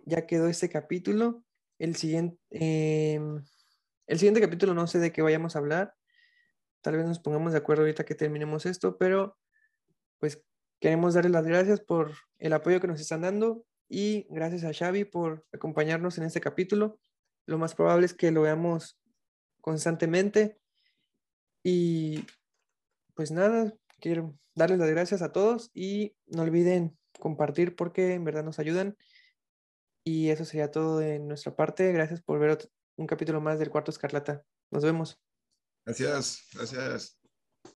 ya quedó este capítulo. El siguiente. Em, el siguiente capítulo no sé de qué vayamos a hablar. Tal vez nos pongamos de acuerdo ahorita que terminemos esto, pero pues queremos darles las gracias por el apoyo que nos están dando y gracias a Xavi por acompañarnos en este capítulo. Lo más probable es que lo veamos constantemente. Y pues nada, quiero darles las gracias a todos y no olviden compartir porque en verdad nos ayudan. Y eso sería todo de nuestra parte. Gracias por ver un capítulo más del Cuarto Escarlata. Nos vemos. Gracias, gracias.